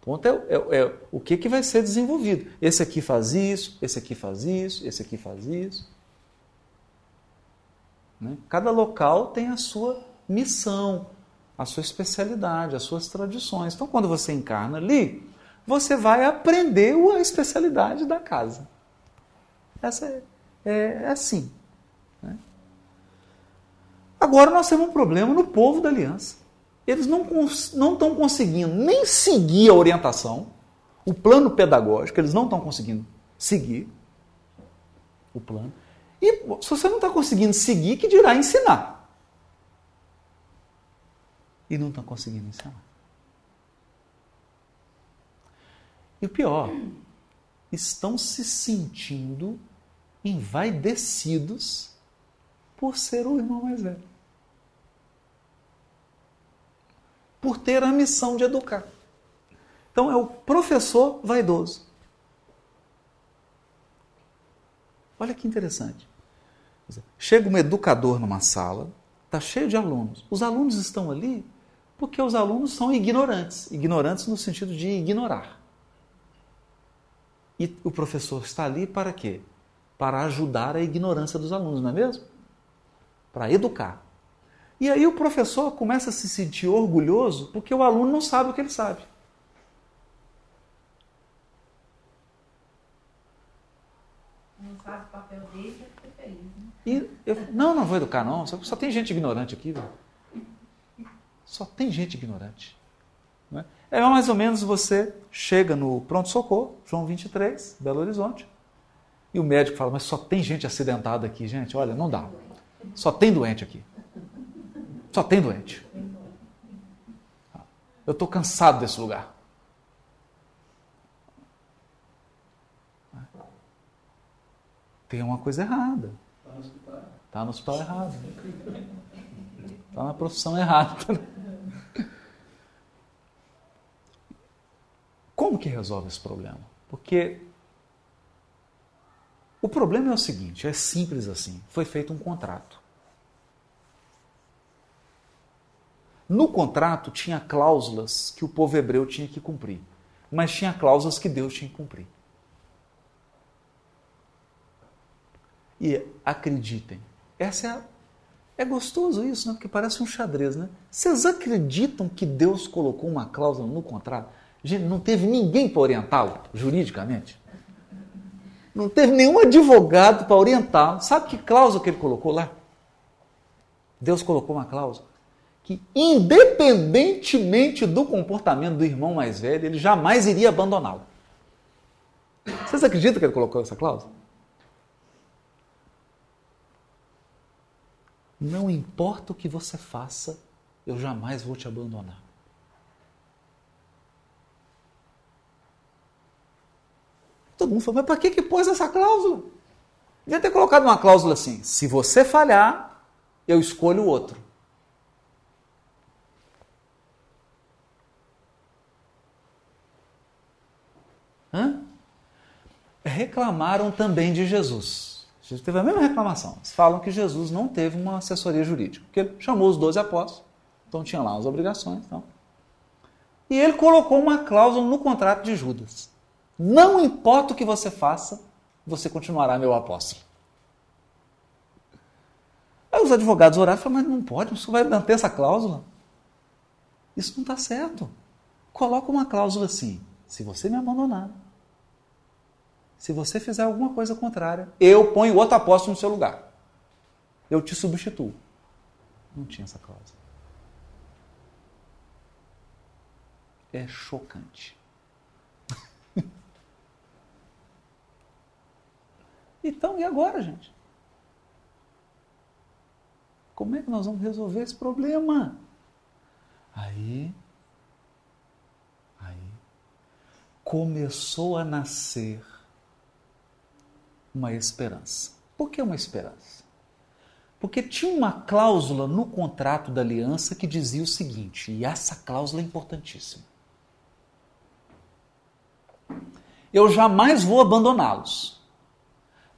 [SPEAKER 2] Ponto é, é, é, o que, que vai ser desenvolvido. Esse aqui faz isso, esse aqui faz isso, esse aqui faz isso. Né? Cada local tem a sua missão, a sua especialidade, as suas tradições. Então, quando você encarna ali, você vai aprender a especialidade da casa. Essa é, é, é assim. Né? Agora nós temos um problema no povo da aliança. Eles não, estão conseguindo nem seguir a orientação, o plano pedagógico, eles não estão conseguindo seguir o plano. E se você não está conseguindo seguir, que dirá ensinar? E não estão conseguindo ensinar. E o pior, estão se sentindo envaidecidos por ser o irmão mais velho. Por ter a missão de educar. Então é o professor vaidoso. Olha que interessante. Chega um educador numa sala, está cheio de alunos. Os alunos estão ali porque os alunos são ignorantes ignorantes no sentido de ignorar. E o professor está ali para quê? Para ajudar a ignorância dos alunos, não é mesmo? para educar. E aí o professor começa a se sentir orgulhoso porque o aluno não sabe o que ele sabe.
[SPEAKER 1] Não faz o papel dele, é feliz. Né?
[SPEAKER 2] E eu, não, não vou educar não, só, só tem gente ignorante aqui. Viu? Só tem gente ignorante. Né? É mais ou menos você chega no pronto-socorro, João 23, Belo Horizonte, e o médico fala, mas só tem gente acidentada aqui, gente, olha, não dá. Só tem doente aqui. Só tem doente. Eu estou cansado desse lugar. Tem uma coisa errada. Está no hospital errado. Está na profissão errada. Como que resolve esse problema? Porque o problema é o seguinte, é simples assim. Foi feito um contrato. No contrato tinha cláusulas que o povo hebreu tinha que cumprir, mas tinha cláusulas que Deus tinha que cumprir. E acreditem, essa é a, é gostoso isso, né? Porque parece um xadrez, né? Vocês acreditam que Deus colocou uma cláusula no contrato? Gente, não teve ninguém para orientá-lo juridicamente. Não teve nenhum advogado para orientá-lo. Sabe que cláusula que ele colocou lá? Deus colocou uma cláusula que, independentemente do comportamento do irmão mais velho, ele jamais iria abandoná-lo. Vocês acreditam que ele colocou essa cláusula? Não importa o que você faça, eu jamais vou te abandonar. Todo mundo falou, mas para que, que pôs essa cláusula? Devia ter colocado uma cláusula assim: se você falhar, eu escolho o outro. Hã? Reclamaram também de Jesus. Jesus teve a mesma reclamação. Eles falam que Jesus não teve uma assessoria jurídica, porque ele chamou os doze apóstolos, então tinha lá as obrigações. Então. E ele colocou uma cláusula no contrato de Judas. Não importa o que você faça, você continuará meu apóstolo. Aí os advogados oraram e falaram, mas não pode, isso vai manter essa cláusula. Isso não está certo. Coloca uma cláusula assim, se você me abandonar, se você fizer alguma coisa contrária, eu ponho outro apóstolo no seu lugar. Eu te substituo. Não tinha essa cláusula. É chocante. [LAUGHS] Então, e agora, gente? Como é que nós vamos resolver esse problema? Aí, aí, começou a nascer uma esperança. Por que uma esperança? Porque tinha uma cláusula no contrato da aliança que dizia o seguinte, e essa cláusula é importantíssima. Eu jamais vou abandoná-los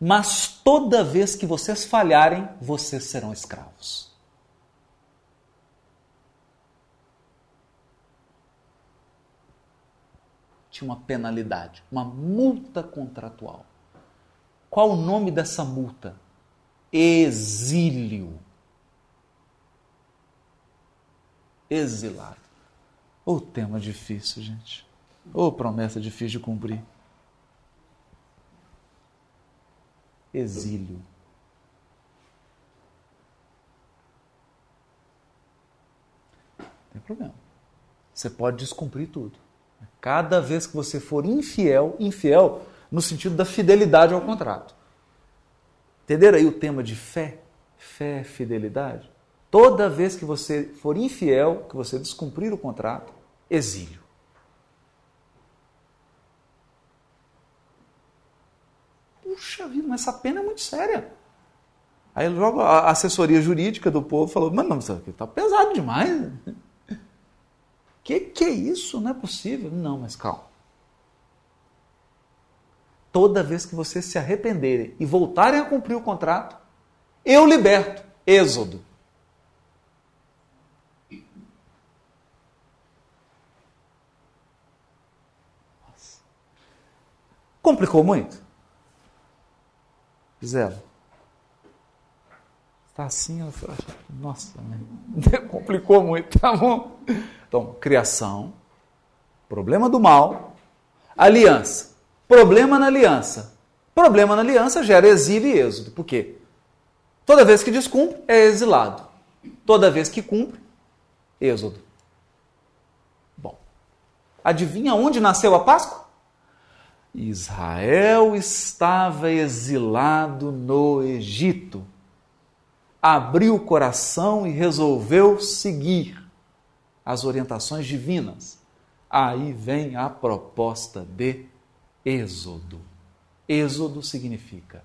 [SPEAKER 2] mas toda vez que vocês falharem, vocês serão escravos. Tinha uma penalidade, uma multa contratual. Qual o nome dessa multa? Exílio. Exilado. O oh, tema difícil, gente. Ou oh, promessa difícil de cumprir. exílio. Não tem problema. Você pode descumprir tudo. Cada vez que você for infiel, infiel no sentido da fidelidade ao contrato. Entenderam aí o tema de fé? Fé, fidelidade? Toda vez que você for infiel, que você descumprir o contrato, exílio. Puxa vida, mas essa pena é muito séria. Aí logo a assessoria jurídica do povo falou, mas não, isso aqui está pesado demais. [LAUGHS] Que que é isso? Não é possível. Não, mas calma. Toda vez que vocês se arrependerem e voltarem a cumprir o contrato, eu liberto. Êxodo. Nossa. Complicou muito? Gisela. Está assim, eu falo, nossa, [LAUGHS] complicou muito, tá bom? Então, criação, problema do mal, aliança, problema na aliança. Problema na aliança gera exílio e êxodo. Por quê? Toda vez que descumpre, é exilado. Toda vez que cumpre, êxodo. Bom, adivinha onde nasceu a Páscoa? Israel estava exilado no Egito. Abriu o coração e resolveu seguir. as orientações divinas. Aí vem a proposta de Êxodo. Êxodo significa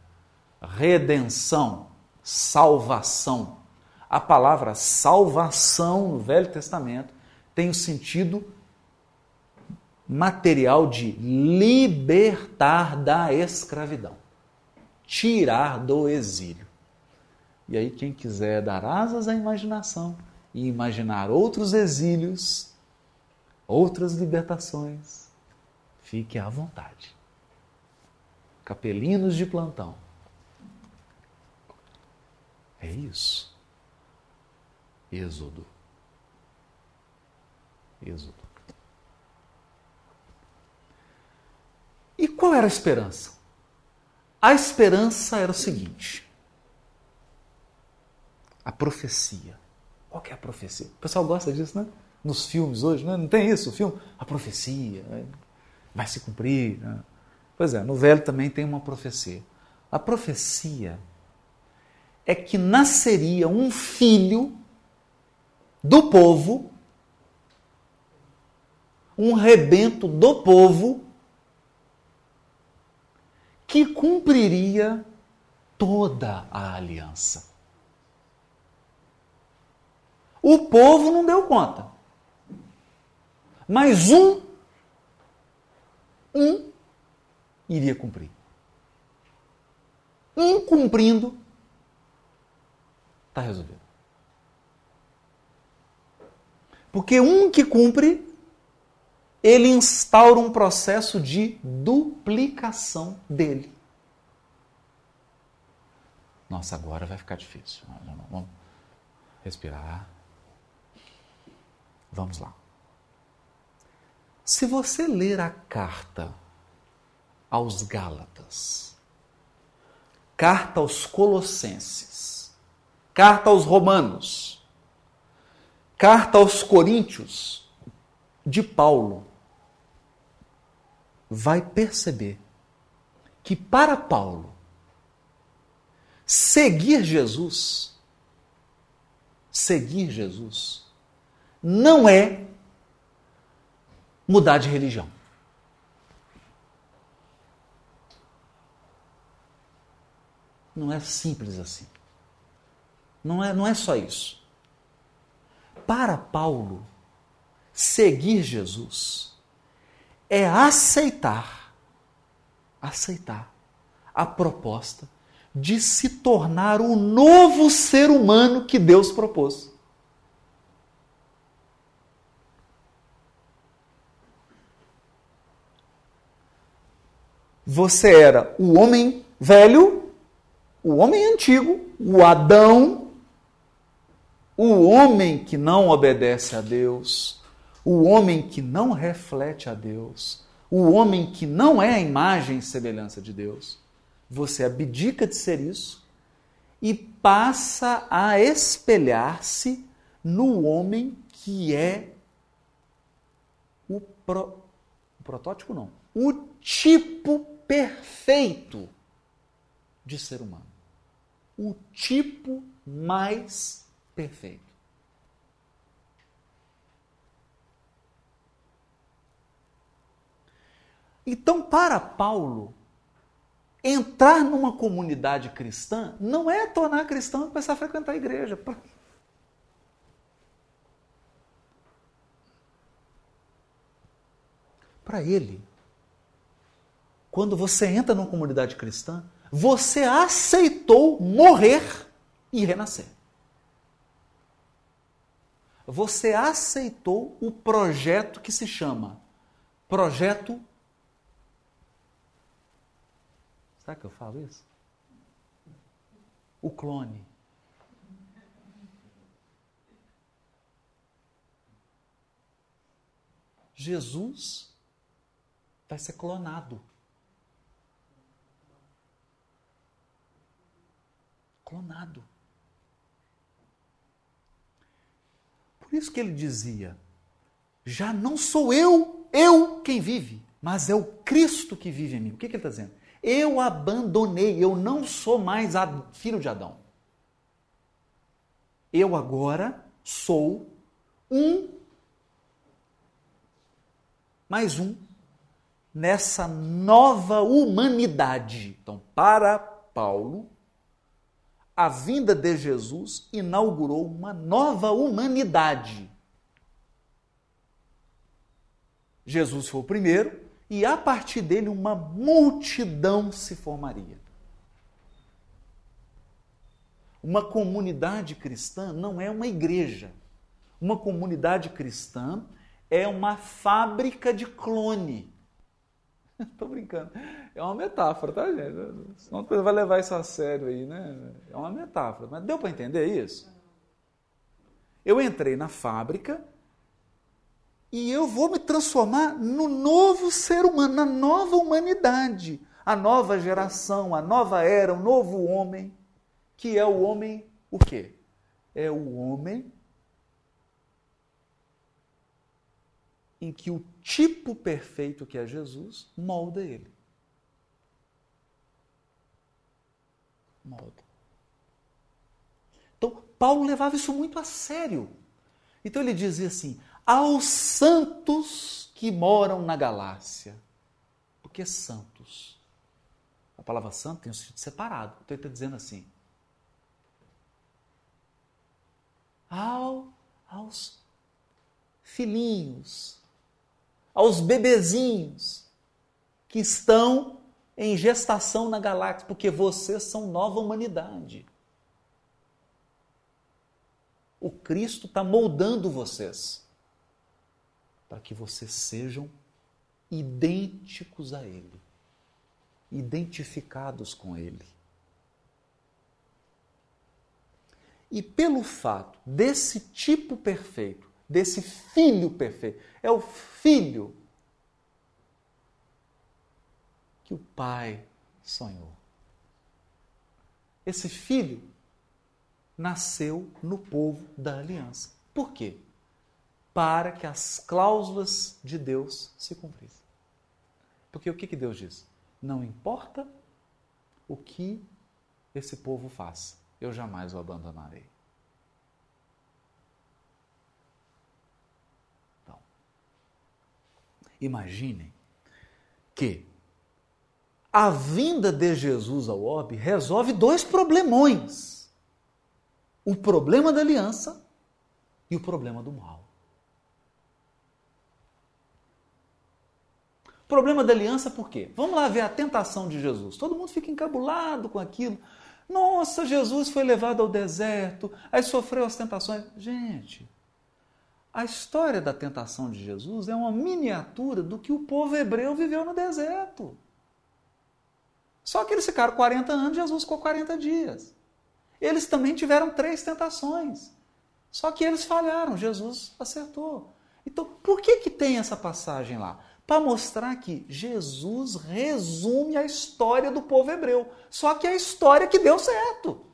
[SPEAKER 2] redenção, salvação. A palavra salvação no Velho Testamento tem o sentido material de libertar da escravidão, tirar do exílio. E aí, quem quiser dar asas à imaginação e imaginar outros exílios, outras libertações, fique à vontade. Capelinos de plantão. É isso. Êxodo. Êxodo. E qual era a esperança? A esperança era o seguinte: a profecia. Qual que é a profecia? O pessoal gosta disso, né? Nos filmes hoje, né? não tem isso? O filme? A profecia né? Vai se cumprir. Né? Pois é, no Velho também tem uma profecia. A profecia é que nasceria um filho do povo, um rebento do povo, que cumpriria toda a aliança. O povo não deu conta. Mas um, um iria cumprir. Um cumprindo, está resolvido. Porque um que cumpre, ele instaura um processo de duplicação dele. Nossa, agora vai ficar difícil. Vamos respirar. Vamos lá. Se você ler a carta aos Gálatas, carta aos Colossenses, carta aos Romanos, carta aos Coríntios, de Paulo, vai perceber que para Paulo, seguir Jesus, seguir Jesus, não é mudar de religião. Não é simples assim. Não é, não é só isso. Para Paulo, seguir Jesus é aceitar, aceitar a proposta de se tornar o novo ser humano que Deus propôs. Você era o homem velho, o homem antigo, o Adão, o homem que não obedece a Deus, o homem que não reflete a Deus, o homem que não é a imagem e semelhança de Deus. Você abdica de ser isso e passa a espelhar-se no homem que é o, pro, o protótipo, não, o tipo perfeito de ser humano. O tipo mais perfeito. Então, para Paulo, entrar numa comunidade cristã não é tornar cristão e começar a frequentar a igreja. Para ele, quando você entra numa comunidade cristã, você aceitou morrer e renascer. Você aceitou o projeto que se chama Projeto. Será que eu falo isso? O clone. Jesus vai ser clonado. Clonado. Por isso que ele dizia: já não sou eu, eu quem vive, mas é o Cristo que vive em mim. O que, que ele está dizendo? Eu abandonei, eu não sou mais filho de Adão. Eu agora sou um mais um nessa nova humanidade. Então, para Paulo, a vinda de Jesus inaugurou uma nova humanidade. Jesus foi o primeiro e a partir dele uma multidão se formaria. Uma comunidade cristã não é uma igreja. Uma comunidade cristã é uma fábrica de clone. [LAUGHS] Estou brincando. É uma metáfora, tá, gente? Senão você vai levar isso a sério aí, né? É uma metáfora. Mas deu para entender isso? Eu entrei na fábrica e eu vou me transformar no novo ser humano, na nova humanidade, a nova geração, a nova era, o novo homem que é o homem o quê? É o homem em que o tipo perfeito que é Jesus molda ele. Molda. Então, Paulo levava isso muito a sério. Então ele dizia assim: aos santos que moram na Galácia. Porque santos. A palavra santo tem um sentido separado. Então ele está dizendo assim: ao, aos filhinhos, aos bebezinhos que estão em gestação na galáxia, porque vocês são nova humanidade. O Cristo está moldando vocês para que vocês sejam idênticos a Ele, identificados com Ele. E pelo fato desse tipo perfeito, desse filho perfeito, é o filho que o pai sonhou. Esse filho nasceu no povo da aliança. Por quê? Para que as cláusulas de Deus se cumprissem. Porque o que, que Deus diz? Não importa o que esse povo faça, eu jamais o abandonarei. Imaginem que a vinda de Jesus ao orbe resolve dois problemões: o problema da aliança e o problema do mal. Problema da aliança por quê? Vamos lá ver a tentação de Jesus. Todo mundo fica encabulado com aquilo. Nossa, Jesus foi levado ao deserto, aí sofreu as tentações. Gente, a história da tentação de Jesus é uma miniatura do que o povo hebreu viveu no deserto. Só que eles ficaram 40 anos, Jesus ficou 40 dias. Eles também tiveram três tentações. Só que eles falharam, Jesus acertou. Então, por que, que tem essa passagem lá? para mostrar que Jesus resume a história do povo hebreu, só que é a história que deu certo.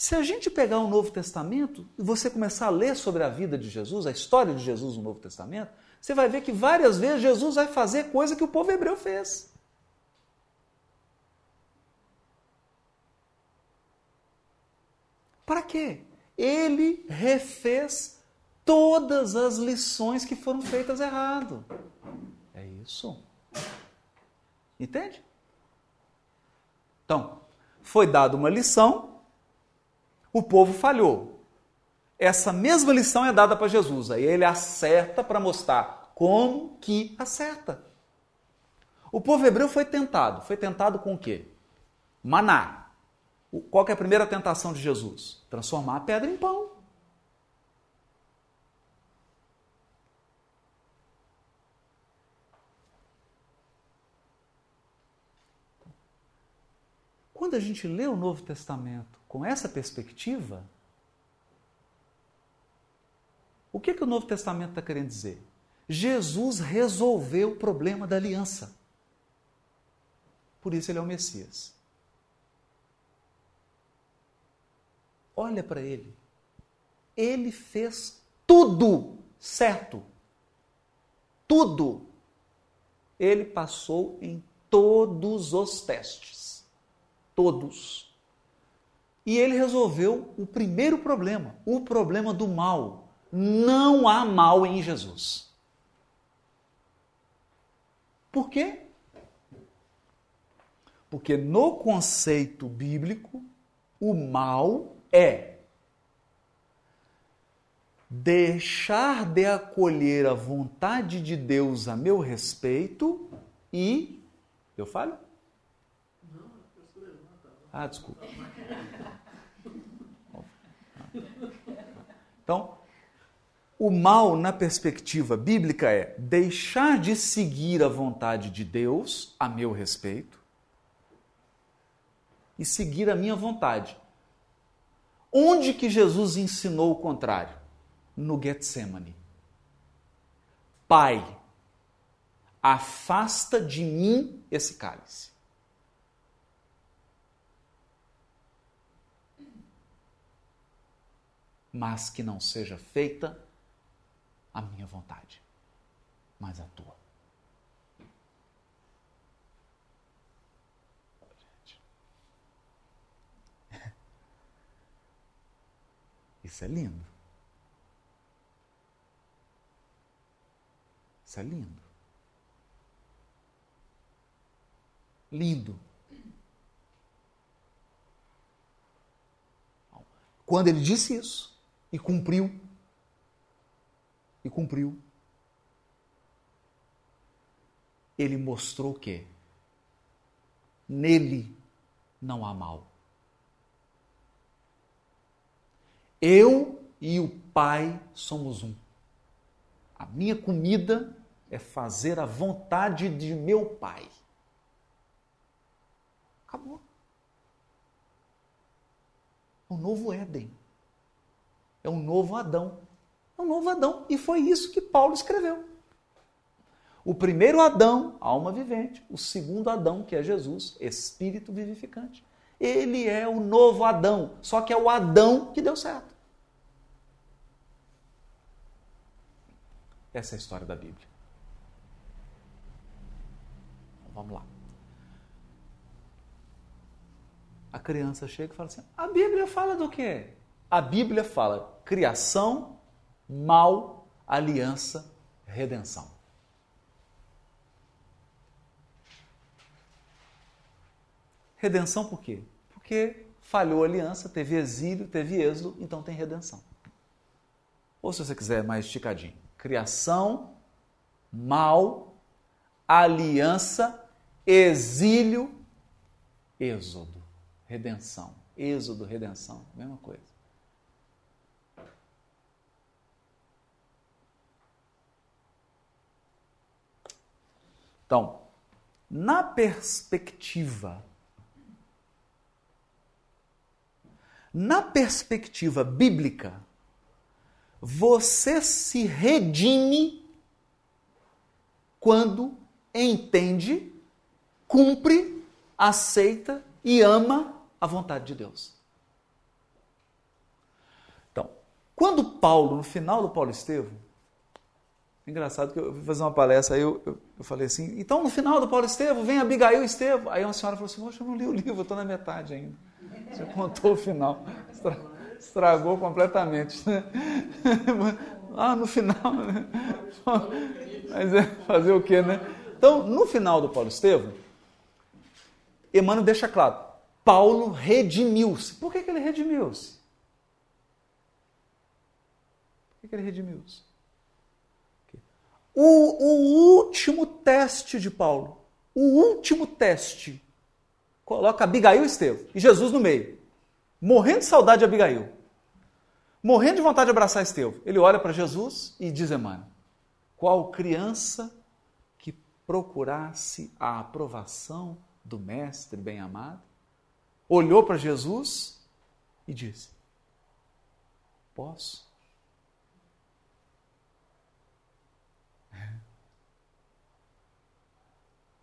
[SPEAKER 2] Se a gente pegar o Novo Testamento e você começar a ler sobre a vida de Jesus, a história de Jesus no Novo Testamento, você vai ver que várias vezes Jesus vai fazer coisa que o povo hebreu fez. Para quê? ele refez todas as lições que foram feitas errado. É isso. Entende? Então, foi dada uma lição, o povo falhou. Essa mesma lição é dada para Jesus. Aí ele acerta para mostrar como que acerta. O povo hebreu foi tentado. Foi tentado com o quê? Maná. Qual é a primeira tentação de Jesus? Transformar a pedra em pão. Quando a gente lê o Novo Testamento com essa perspectiva, o que, que o Novo Testamento está querendo dizer? Jesus resolveu o problema da aliança. Por isso ele é o Messias. Olha para ele. Ele fez tudo certo. Tudo. Ele passou em todos os testes. Todos. E ele resolveu o primeiro problema, o problema do mal. Não há mal em Jesus. Por quê? Porque no conceito bíblico, o mal é deixar de acolher a vontade de Deus a meu respeito e. Eu falo? Ah, desculpa. Então, o mal na perspectiva bíblica é deixar de seguir a vontade de Deus a meu respeito e seguir a minha vontade. Onde que Jesus ensinou o contrário? No Getsemane. Pai, afasta de mim esse cálice. Mas que não seja feita a minha vontade, mas a tua. [LAUGHS] Isso é lindo. Isso é lindo. Lindo. Quando ele disse isso e cumpriu, e cumpriu, ele mostrou que nele não há mal. Eu e o Pai somos um. A minha comida é fazer a vontade de meu Pai. Acabou. Um novo Éden. É um novo Adão. É um novo Adão. E foi isso que Paulo escreveu. O primeiro Adão, alma vivente. O segundo Adão, que é Jesus, espírito vivificante. Ele é o novo Adão, só que é o Adão que deu certo. Essa é a história da Bíblia. Então, vamos lá. A criança chega e fala assim: a Bíblia fala do quê? A Bíblia fala criação, mal, aliança, redenção. Redenção por quê? Porque falhou a aliança, teve exílio, teve êxodo, então tem redenção. Ou se você quiser mais esticadinho, criação, mal, aliança, exílio, êxodo, redenção. Êxodo, redenção, mesma coisa. Então, na perspectiva na perspectiva bíblica, você se redime quando entende, cumpre, aceita e ama a vontade de Deus. Então, quando Paulo, no final do Paulo Estevam, engraçado que eu fui fazer uma palestra, aí eu, eu, eu, falei assim, então no final do Paulo Estevam, vem Abigail Estevam. Aí uma senhora falou assim, poxa, eu não li o livro, eu estou na metade ainda. Você contou o final estragou completamente. [LAUGHS] ah, no final. Né? [LAUGHS] Mas é fazer o quê, né? Então, no final do Paulo Estevam, Emmanuel deixa claro: Paulo redimiu-se. Por que, que ele redimiu-se? Por que, que ele redimiu-se? O, o último teste de Paulo, o último teste, coloca Abigail e Estevão. E Jesus no meio. Morrendo de saudade de Abigail, morrendo de vontade de abraçar Estevão, ele olha para Jesus e diz, Emmanuel, qual criança que procurasse a aprovação do Mestre bem-amado, olhou para Jesus e disse, posso?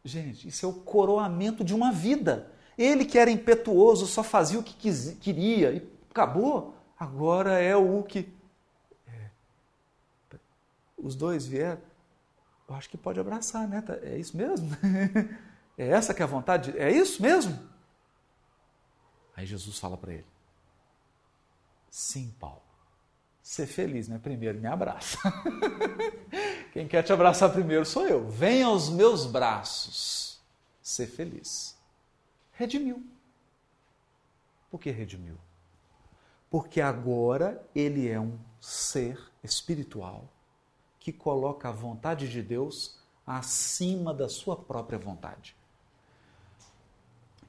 [SPEAKER 2] Gente, isso é o coroamento de uma vida. Ele que era impetuoso, só fazia o que quis, queria e acabou. Agora é o que. É, os dois vieram. Eu acho que pode abraçar, né? Tá, é isso mesmo? [LAUGHS] É essa que é a vontade? É isso mesmo? Aí Jesus fala para ele: Sim, Paulo. Ser feliz, né? Primeiro me abraça. [LAUGHS] Quem quer te abraçar primeiro sou eu. Venha aos meus braços. Ser feliz. Redimiu. Por que redimiu? Porque agora ele é um ser espiritual que coloca a vontade de Deus acima da sua própria vontade.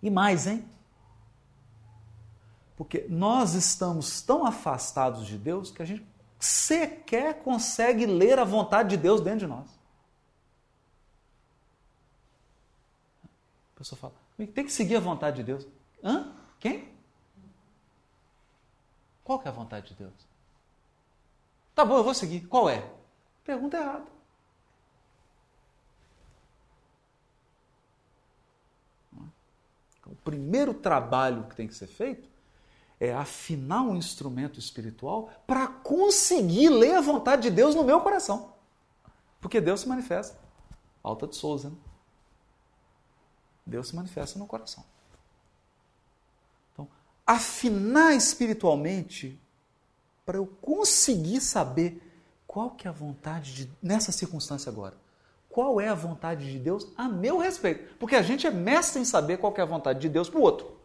[SPEAKER 2] E mais, hein? Porque nós estamos tão afastados de Deus que a gente sequer consegue ler a vontade de Deus dentro de nós. A pessoa fala, tem que seguir a vontade de Deus. Hã? Quem? Qual que é a vontade de Deus? Tá bom, eu vou seguir. Qual é? Pergunta errada. O primeiro trabalho que tem que ser feito é afinar um instrumento espiritual para conseguir ler a vontade de Deus no meu coração. Porque Deus se manifesta. Alta de Souza. Né? Deus se manifesta no coração. Então, afinar espiritualmente para eu conseguir saber qual que é a vontade de nessa circunstância agora. Qual é a vontade de Deus a meu respeito? Porque a gente é mestre em saber qual que é a vontade de Deus para o outro.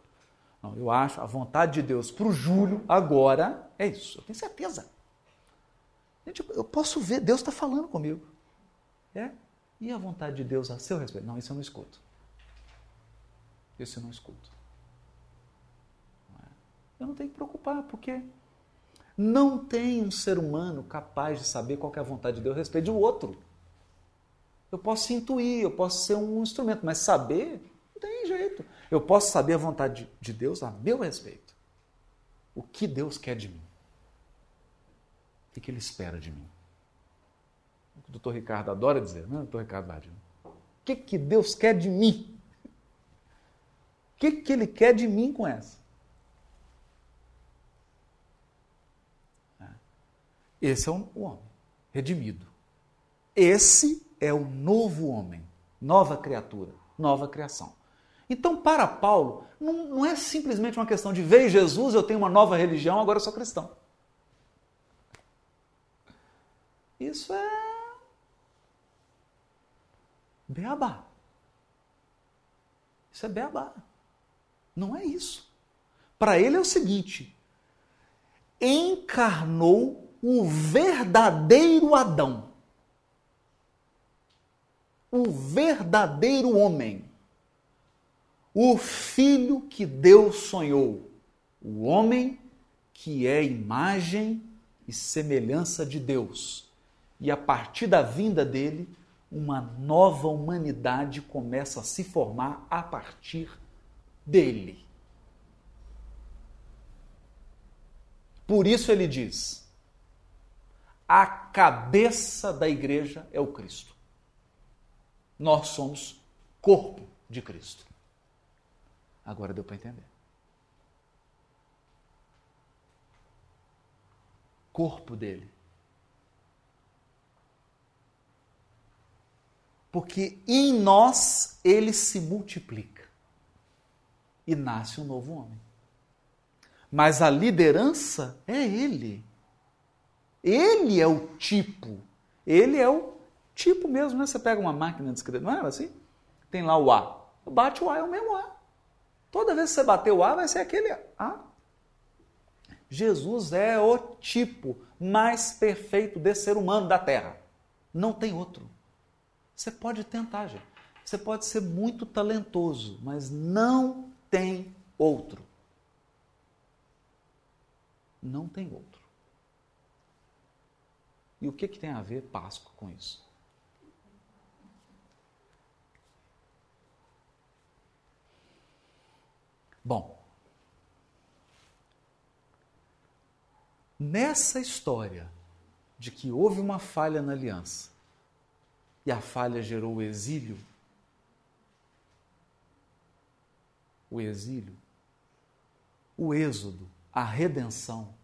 [SPEAKER 2] Não, eu acho a vontade de Deus para o Júlio agora é isso. Eu tenho certeza. Gente, eu posso ver, Deus está falando comigo. É? E a vontade de Deus a seu respeito? Não, isso eu não escuto. Isso eu não escuto. É? Eu não tenho que preocupar, porque não tem um ser humano capaz de saber qual é a vontade de Deus a respeito do outro. Eu posso intuir, eu posso ser um instrumento, mas saber não tem jeito. Eu posso saber a vontade de Deus a meu respeito. O que Deus quer de mim. O que Ele espera de mim. O doutor Ricardo adora dizer, não é, doutor Ricardo Ladino? O que, que Deus quer de mim? O que, que Ele quer de mim com essa? Esse é o homem redimido. Esse é o novo homem, nova criatura, nova criação. Então, para Paulo, não, não é simplesmente uma questão de ver Jesus, eu tenho uma nova religião, agora eu sou cristão. Isso é beabá. Isso é beabá. Não é isso. Para ele é o seguinte: encarnou o verdadeiro Adão, o verdadeiro homem, o filho que Deus sonhou, o homem que é imagem e semelhança de Deus. E a partir da vinda dele, uma nova humanidade começa a se formar a partir dele. Por isso ele diz: a cabeça da igreja é o Cristo. Nós somos corpo de Cristo. Agora deu para entender. Corpo dele. Porque em nós ele se multiplica e nasce um novo homem. Mas a liderança é ele. Ele é o tipo. Ele é o tipo mesmo, né? Você pega uma máquina de escrever, não é assim? Tem lá o A. Bate o A, é o mesmo A. Toda vez que você bater o A, vai ser aquele A. Jesus é o tipo mais perfeito de ser humano da Terra. Não tem outro. Você pode tentar, gente. Você pode ser muito talentoso, mas não tem outro. Não tem outro. E o que, que tem a ver Páscoa com isso? Bom, nessa história de que houve uma falha na aliança e a falha gerou o exílio, o exílio, o êxodo, a redenção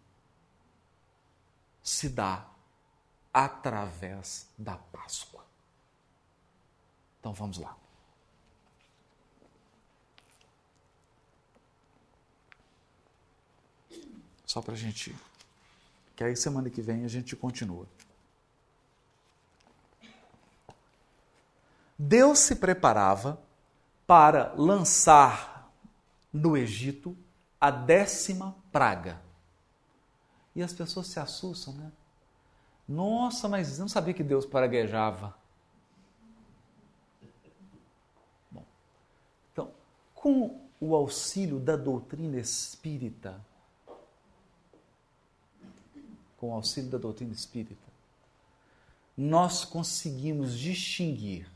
[SPEAKER 2] se dá através da Páscoa. Então vamos lá. Só para a gente. Que aí semana que vem a gente continua. Deus se preparava para lançar no Egito a décima praga. E as pessoas se assustam, né? Nossa, mas não sabia que Deus praguejava. Bom, então, com o auxílio da doutrina espírita, com o auxílio da doutrina espírita, nós conseguimos distinguir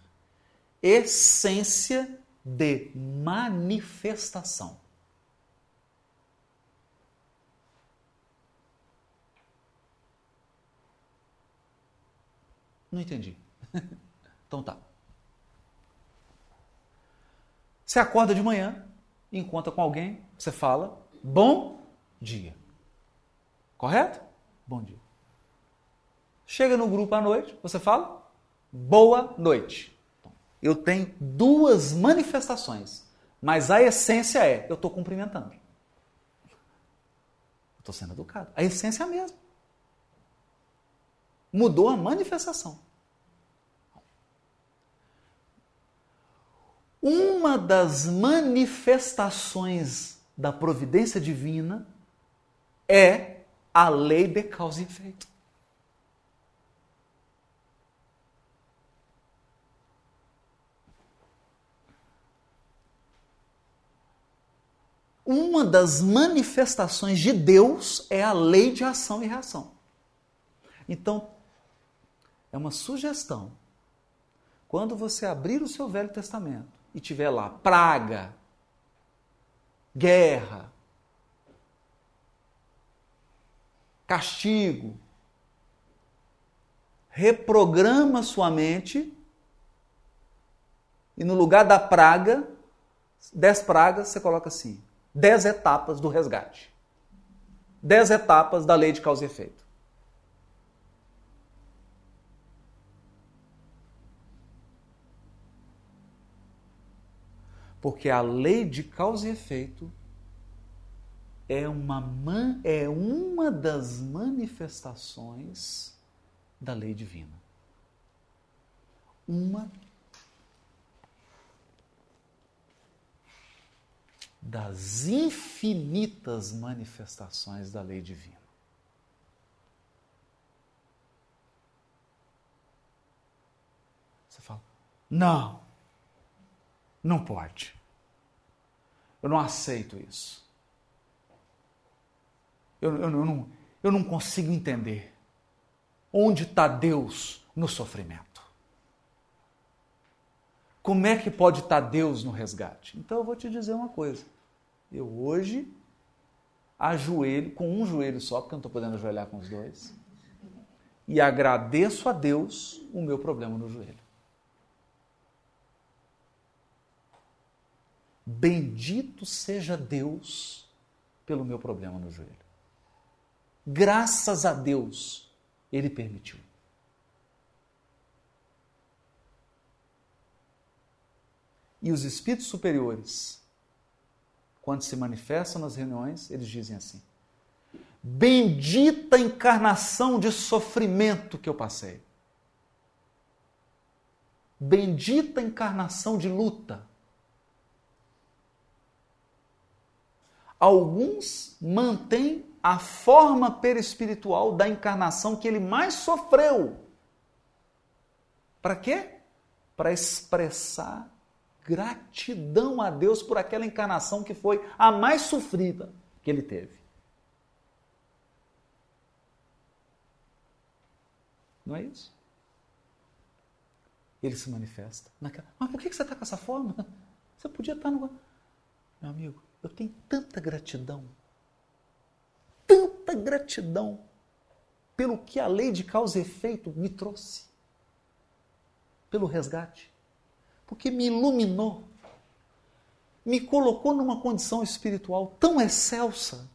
[SPEAKER 2] essência de manifestação. Não entendi. [LAUGHS] então tá. Você acorda de manhã, encontra com alguém, você fala bom dia. Correto? Bom dia. Chega no grupo à noite, você fala boa noite eu tenho duas manifestações, mas a essência é: eu estou cumprimentando. Estou sendo educado. A essência é a mesma. Mudou a manifestação. Uma das manifestações da providência divina é a lei de causa e efeito. uma das manifestações de Deus é a lei de ação e reação. Então, é uma sugestão. Quando você abrir o seu Velho Testamento e tiver lá praga, guerra, castigo, reprograma sua mente e no lugar da praga, dez pragas, você coloca assim: dez etapas do resgate. Dez etapas da lei de causa e efeito. Porque a lei de causa e efeito é uma, é uma das manifestações da lei divina. Uma das infinitas manifestações da lei divina. Você fala, não, não pode. Eu não aceito isso. Eu, eu, eu, não, eu não consigo entender. Onde está Deus no sofrimento? Como é que pode estar tá Deus no resgate? Então eu vou te dizer uma coisa. Eu hoje ajoelho com um joelho só, porque eu não estou podendo ajoelhar com os dois, e agradeço a Deus o meu problema no joelho. Bendito seja Deus pelo meu problema no joelho. Graças a Deus, Ele permitiu. E os espíritos superiores quando se manifestam nas reuniões, eles dizem assim: Bendita encarnação de sofrimento que eu passei. Bendita encarnação de luta. Alguns mantêm a forma perispiritual da encarnação que ele mais sofreu. Para quê? Para expressar gratidão a Deus por aquela encarnação que foi a mais sofrida que ele teve. Não é isso? Ele se manifesta. Naquela... Mas por que você está com essa forma? [LAUGHS] Você podia estar no. Meu amigo, eu tenho tanta gratidão, gratidão pelo que a lei de causa e efeito me trouxe, pelo resgate porque me iluminou, me colocou numa condição espiritual tão excelsa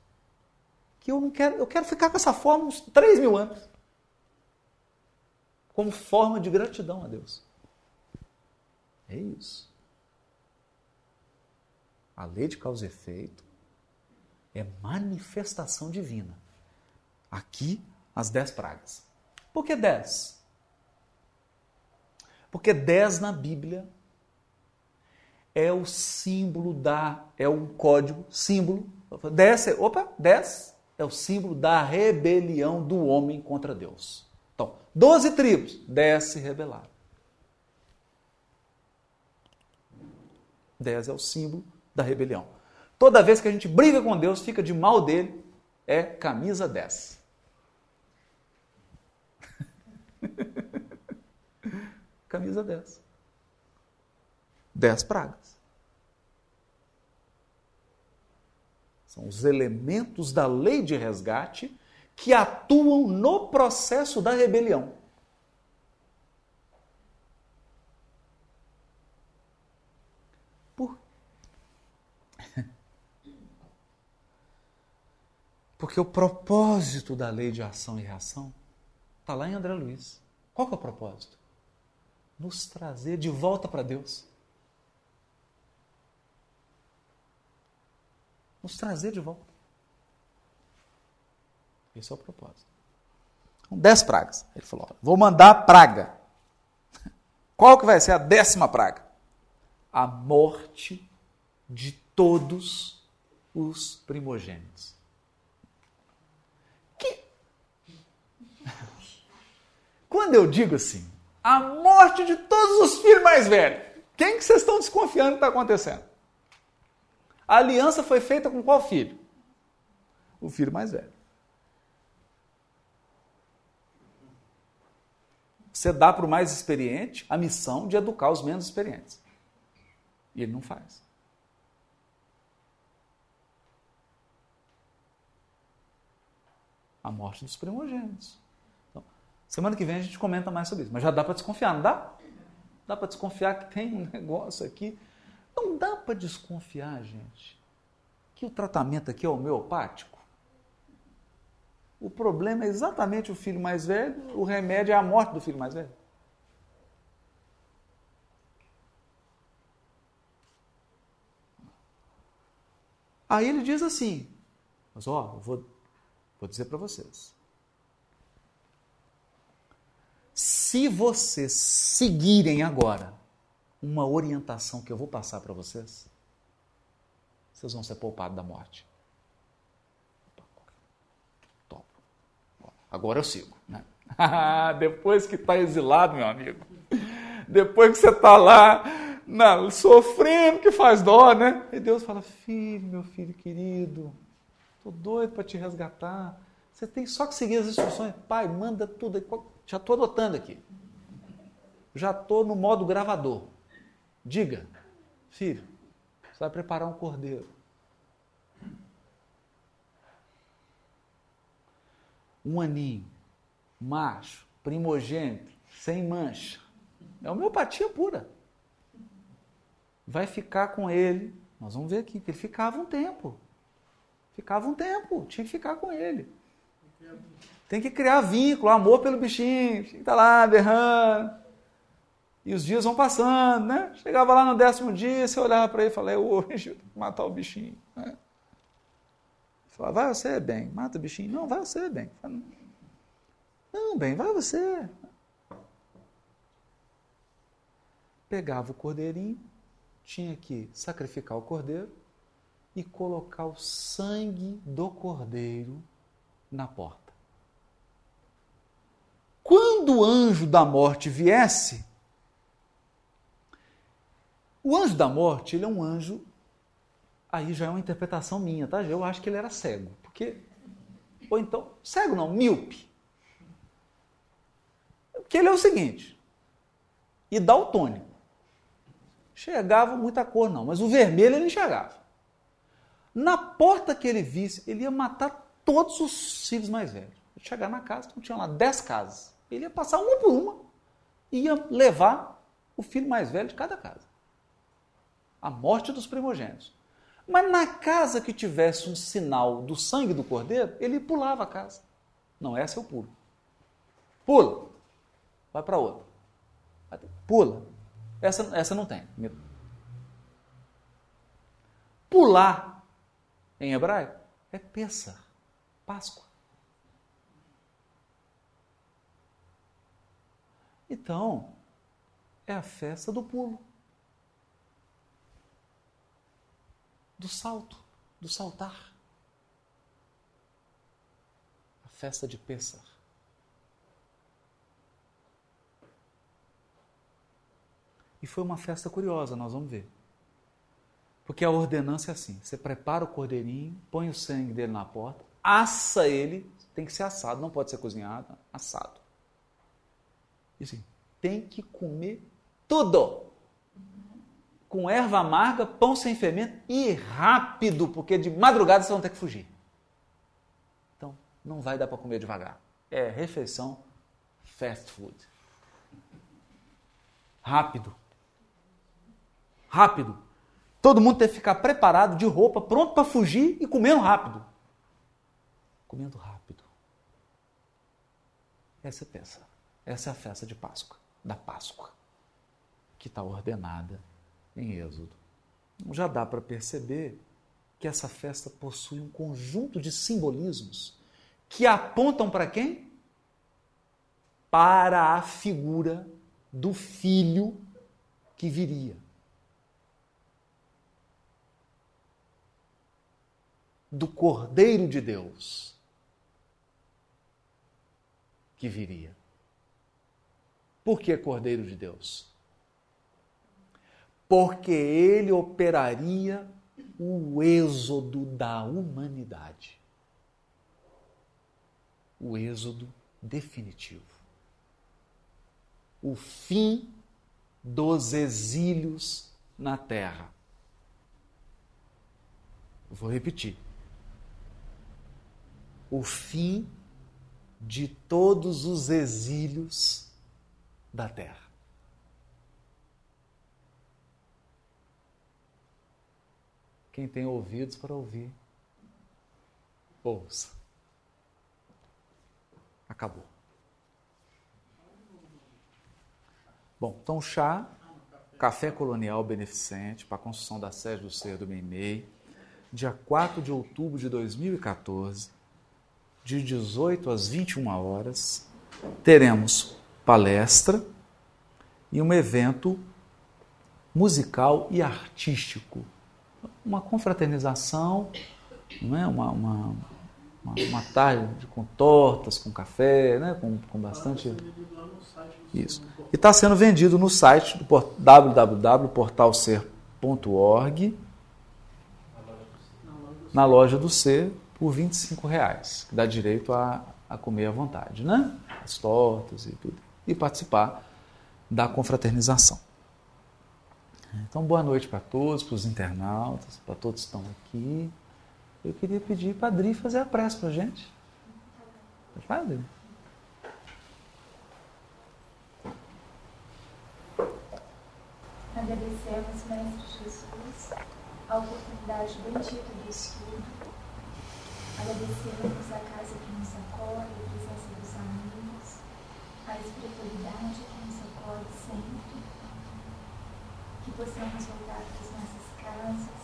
[SPEAKER 2] que eu não quero, eu quero ficar com essa forma uns 3 mil anos. Como forma de gratidão a Deus. É isso. A lei de causa e efeito é manifestação divina. Aqui, as dez pragas. Por que dez? Porque dez na Bíblia é o símbolo da, é um código, símbolo. Dez, opa, dez é o símbolo da rebelião do homem contra Deus. Então, doze tribos, dez se rebelaram. Dez é o símbolo da rebelião. Toda vez que a gente briga com Deus, fica de mal dele, é camisa 10. [LAUGHS] camisa 10. 10 pragas. São os elementos da lei de resgate que atuam no processo da rebelião. [LAUGHS] Porque o propósito da lei de ação e reação está lá em André Luiz. Qual que é o propósito? Nos trazer de volta para Deus. Nos trazer de volta. Esse é o propósito. dez pragas. Ele falou: vou mandar praga. [LAUGHS] Qual que vai ser a décima praga? A morte de todos os primogênitos. Quando eu digo assim, a morte de todos os filhos mais velhos, quem que vocês estão desconfiando que está acontecendo? A aliança foi feita com qual filho? O filho mais velho. Você dá para o mais experiente a missão de educar os menos experientes. E ele não faz. A morte dos primogênitos. Semana que vem a gente comenta mais sobre isso. Mas já dá para desconfiar, não dá? Dá para desconfiar que tem um [LAUGHS] negócio aqui. Não dá para desconfiar, gente, que o tratamento aqui é homeopático. O problema é exatamente o filho mais velho, o remédio é a morte do filho mais velho. Aí ele diz assim: Mas ó, vou, vou dizer para vocês. Se vocês seguirem agora uma orientação que eu vou passar para vocês, vocês vão ser poupados da morte. Top. Agora eu sigo. Né? [LAUGHS] Depois que está exilado, meu amigo. Depois que você está lá não, sofrendo, que faz dó, né? E Deus fala: Filho, meu filho querido, estou doido para te resgatar. Você tem só que seguir as instruções. Pai, manda tudo aí. Já estou anotando aqui. Já estou no modo gravador. Diga, filho, você vai preparar um cordeiro. Um aninho, macho, primogênito, sem mancha. É homeopatia pura. Vai ficar com ele. Nós vamos ver aqui que ele ficava um tempo. Ficava um tempo, tinha que ficar com ele. Tem que criar vínculo, amor pelo bichinho. O tá lá berrando. E os dias vão passando, né? Chegava lá no décimo dia, você olhava para ele e falava, é hoje, [LAUGHS] matar o bichinho. Né? Falava, vai você, bem, mata o bichinho. Não, vai você, bem. Não, bem, vai você. Pegava o cordeirinho, tinha que sacrificar o cordeiro e colocar o sangue do cordeiro na porta. Quando o anjo da morte viesse, o anjo da morte, ele é um anjo, aí já é uma interpretação minha, tá? Eu acho que ele era cego, porque ou então, cego não, míope. Porque ele é o seguinte, e daltônico. Chegava muita cor não, mas o vermelho ele enxergava. Na porta que ele visse, ele ia matar todos os filhos mais velhos. Chegar na casa, então tinha lá dez casas. Ele ia passar uma por uma e ia levar o filho mais velho de cada casa. A morte dos primogênitos. Mas na casa que tivesse um sinal do sangue do cordeiro, ele pulava a casa. Não, essa eu pulo. Pula. Vai para outra. Pula. Essa, essa não tem. Pular em hebraico é Pêssar, Páscoa. Então, é a festa do pulo, do salto, do saltar. A festa de Pêssar. E foi uma festa curiosa, nós vamos ver. Porque a ordenança é assim: você prepara o cordeirinho, põe o sangue dele na porta, assa ele, tem que ser assado, não pode ser cozinhado, assado. Assim, tem que comer tudo. Com erva amarga, pão sem fermento e rápido, porque de madrugada vocês vão ter que fugir. Então, não vai dar para comer devagar. É refeição fast food. Rápido. Rápido. Todo mundo tem que ficar preparado, de roupa, pronto para fugir e comendo rápido. Comendo rápido. Essa é a peça. Essa é a festa de Páscoa, da Páscoa, que está ordenada em Êxodo. Já dá para perceber que essa festa possui um conjunto de simbolismos que apontam para quem? Para a figura do filho que viria. do Cordeiro de Deus que viria. Por que Cordeiro de Deus? Porque ele operaria o êxodo da humanidade. O êxodo definitivo. O fim dos exílios na terra. Vou repetir o fim de todos os exílios da terra. Quem tem ouvidos para ouvir, ouça. Acabou. Bom, então chá, café colonial beneficente para a construção da sede do Ser do Meimei, dia 4 de outubro de 2014 de 18 às 21 horas, teremos palestra e um evento musical e artístico. Uma confraternização, não é? uma, uma, uma, uma tarde com tortas, com café, né? com, com bastante. Isso. E está sendo vendido no site do www.portalser.org, na loja do Ser, por 25 reais, que dá direito a, a comer à vontade, né? As tortas e tudo. E participar da confraternização. Então, boa noite para todos, para os internautas, para todos que estão aqui. Eu queria pedir para a Adri fazer a prece para a gente. Vai, Adri.
[SPEAKER 5] Agradecemos, Mestre Jesus, a oportunidade bendita do estudo Agradecemos a casa que nos acolhe, a presença dos amigos, a espiritualidade que nos acolhe sempre. Que possamos voltar para as nossas casas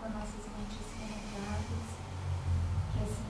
[SPEAKER 5] com nossas mentes renovadas. Que assim.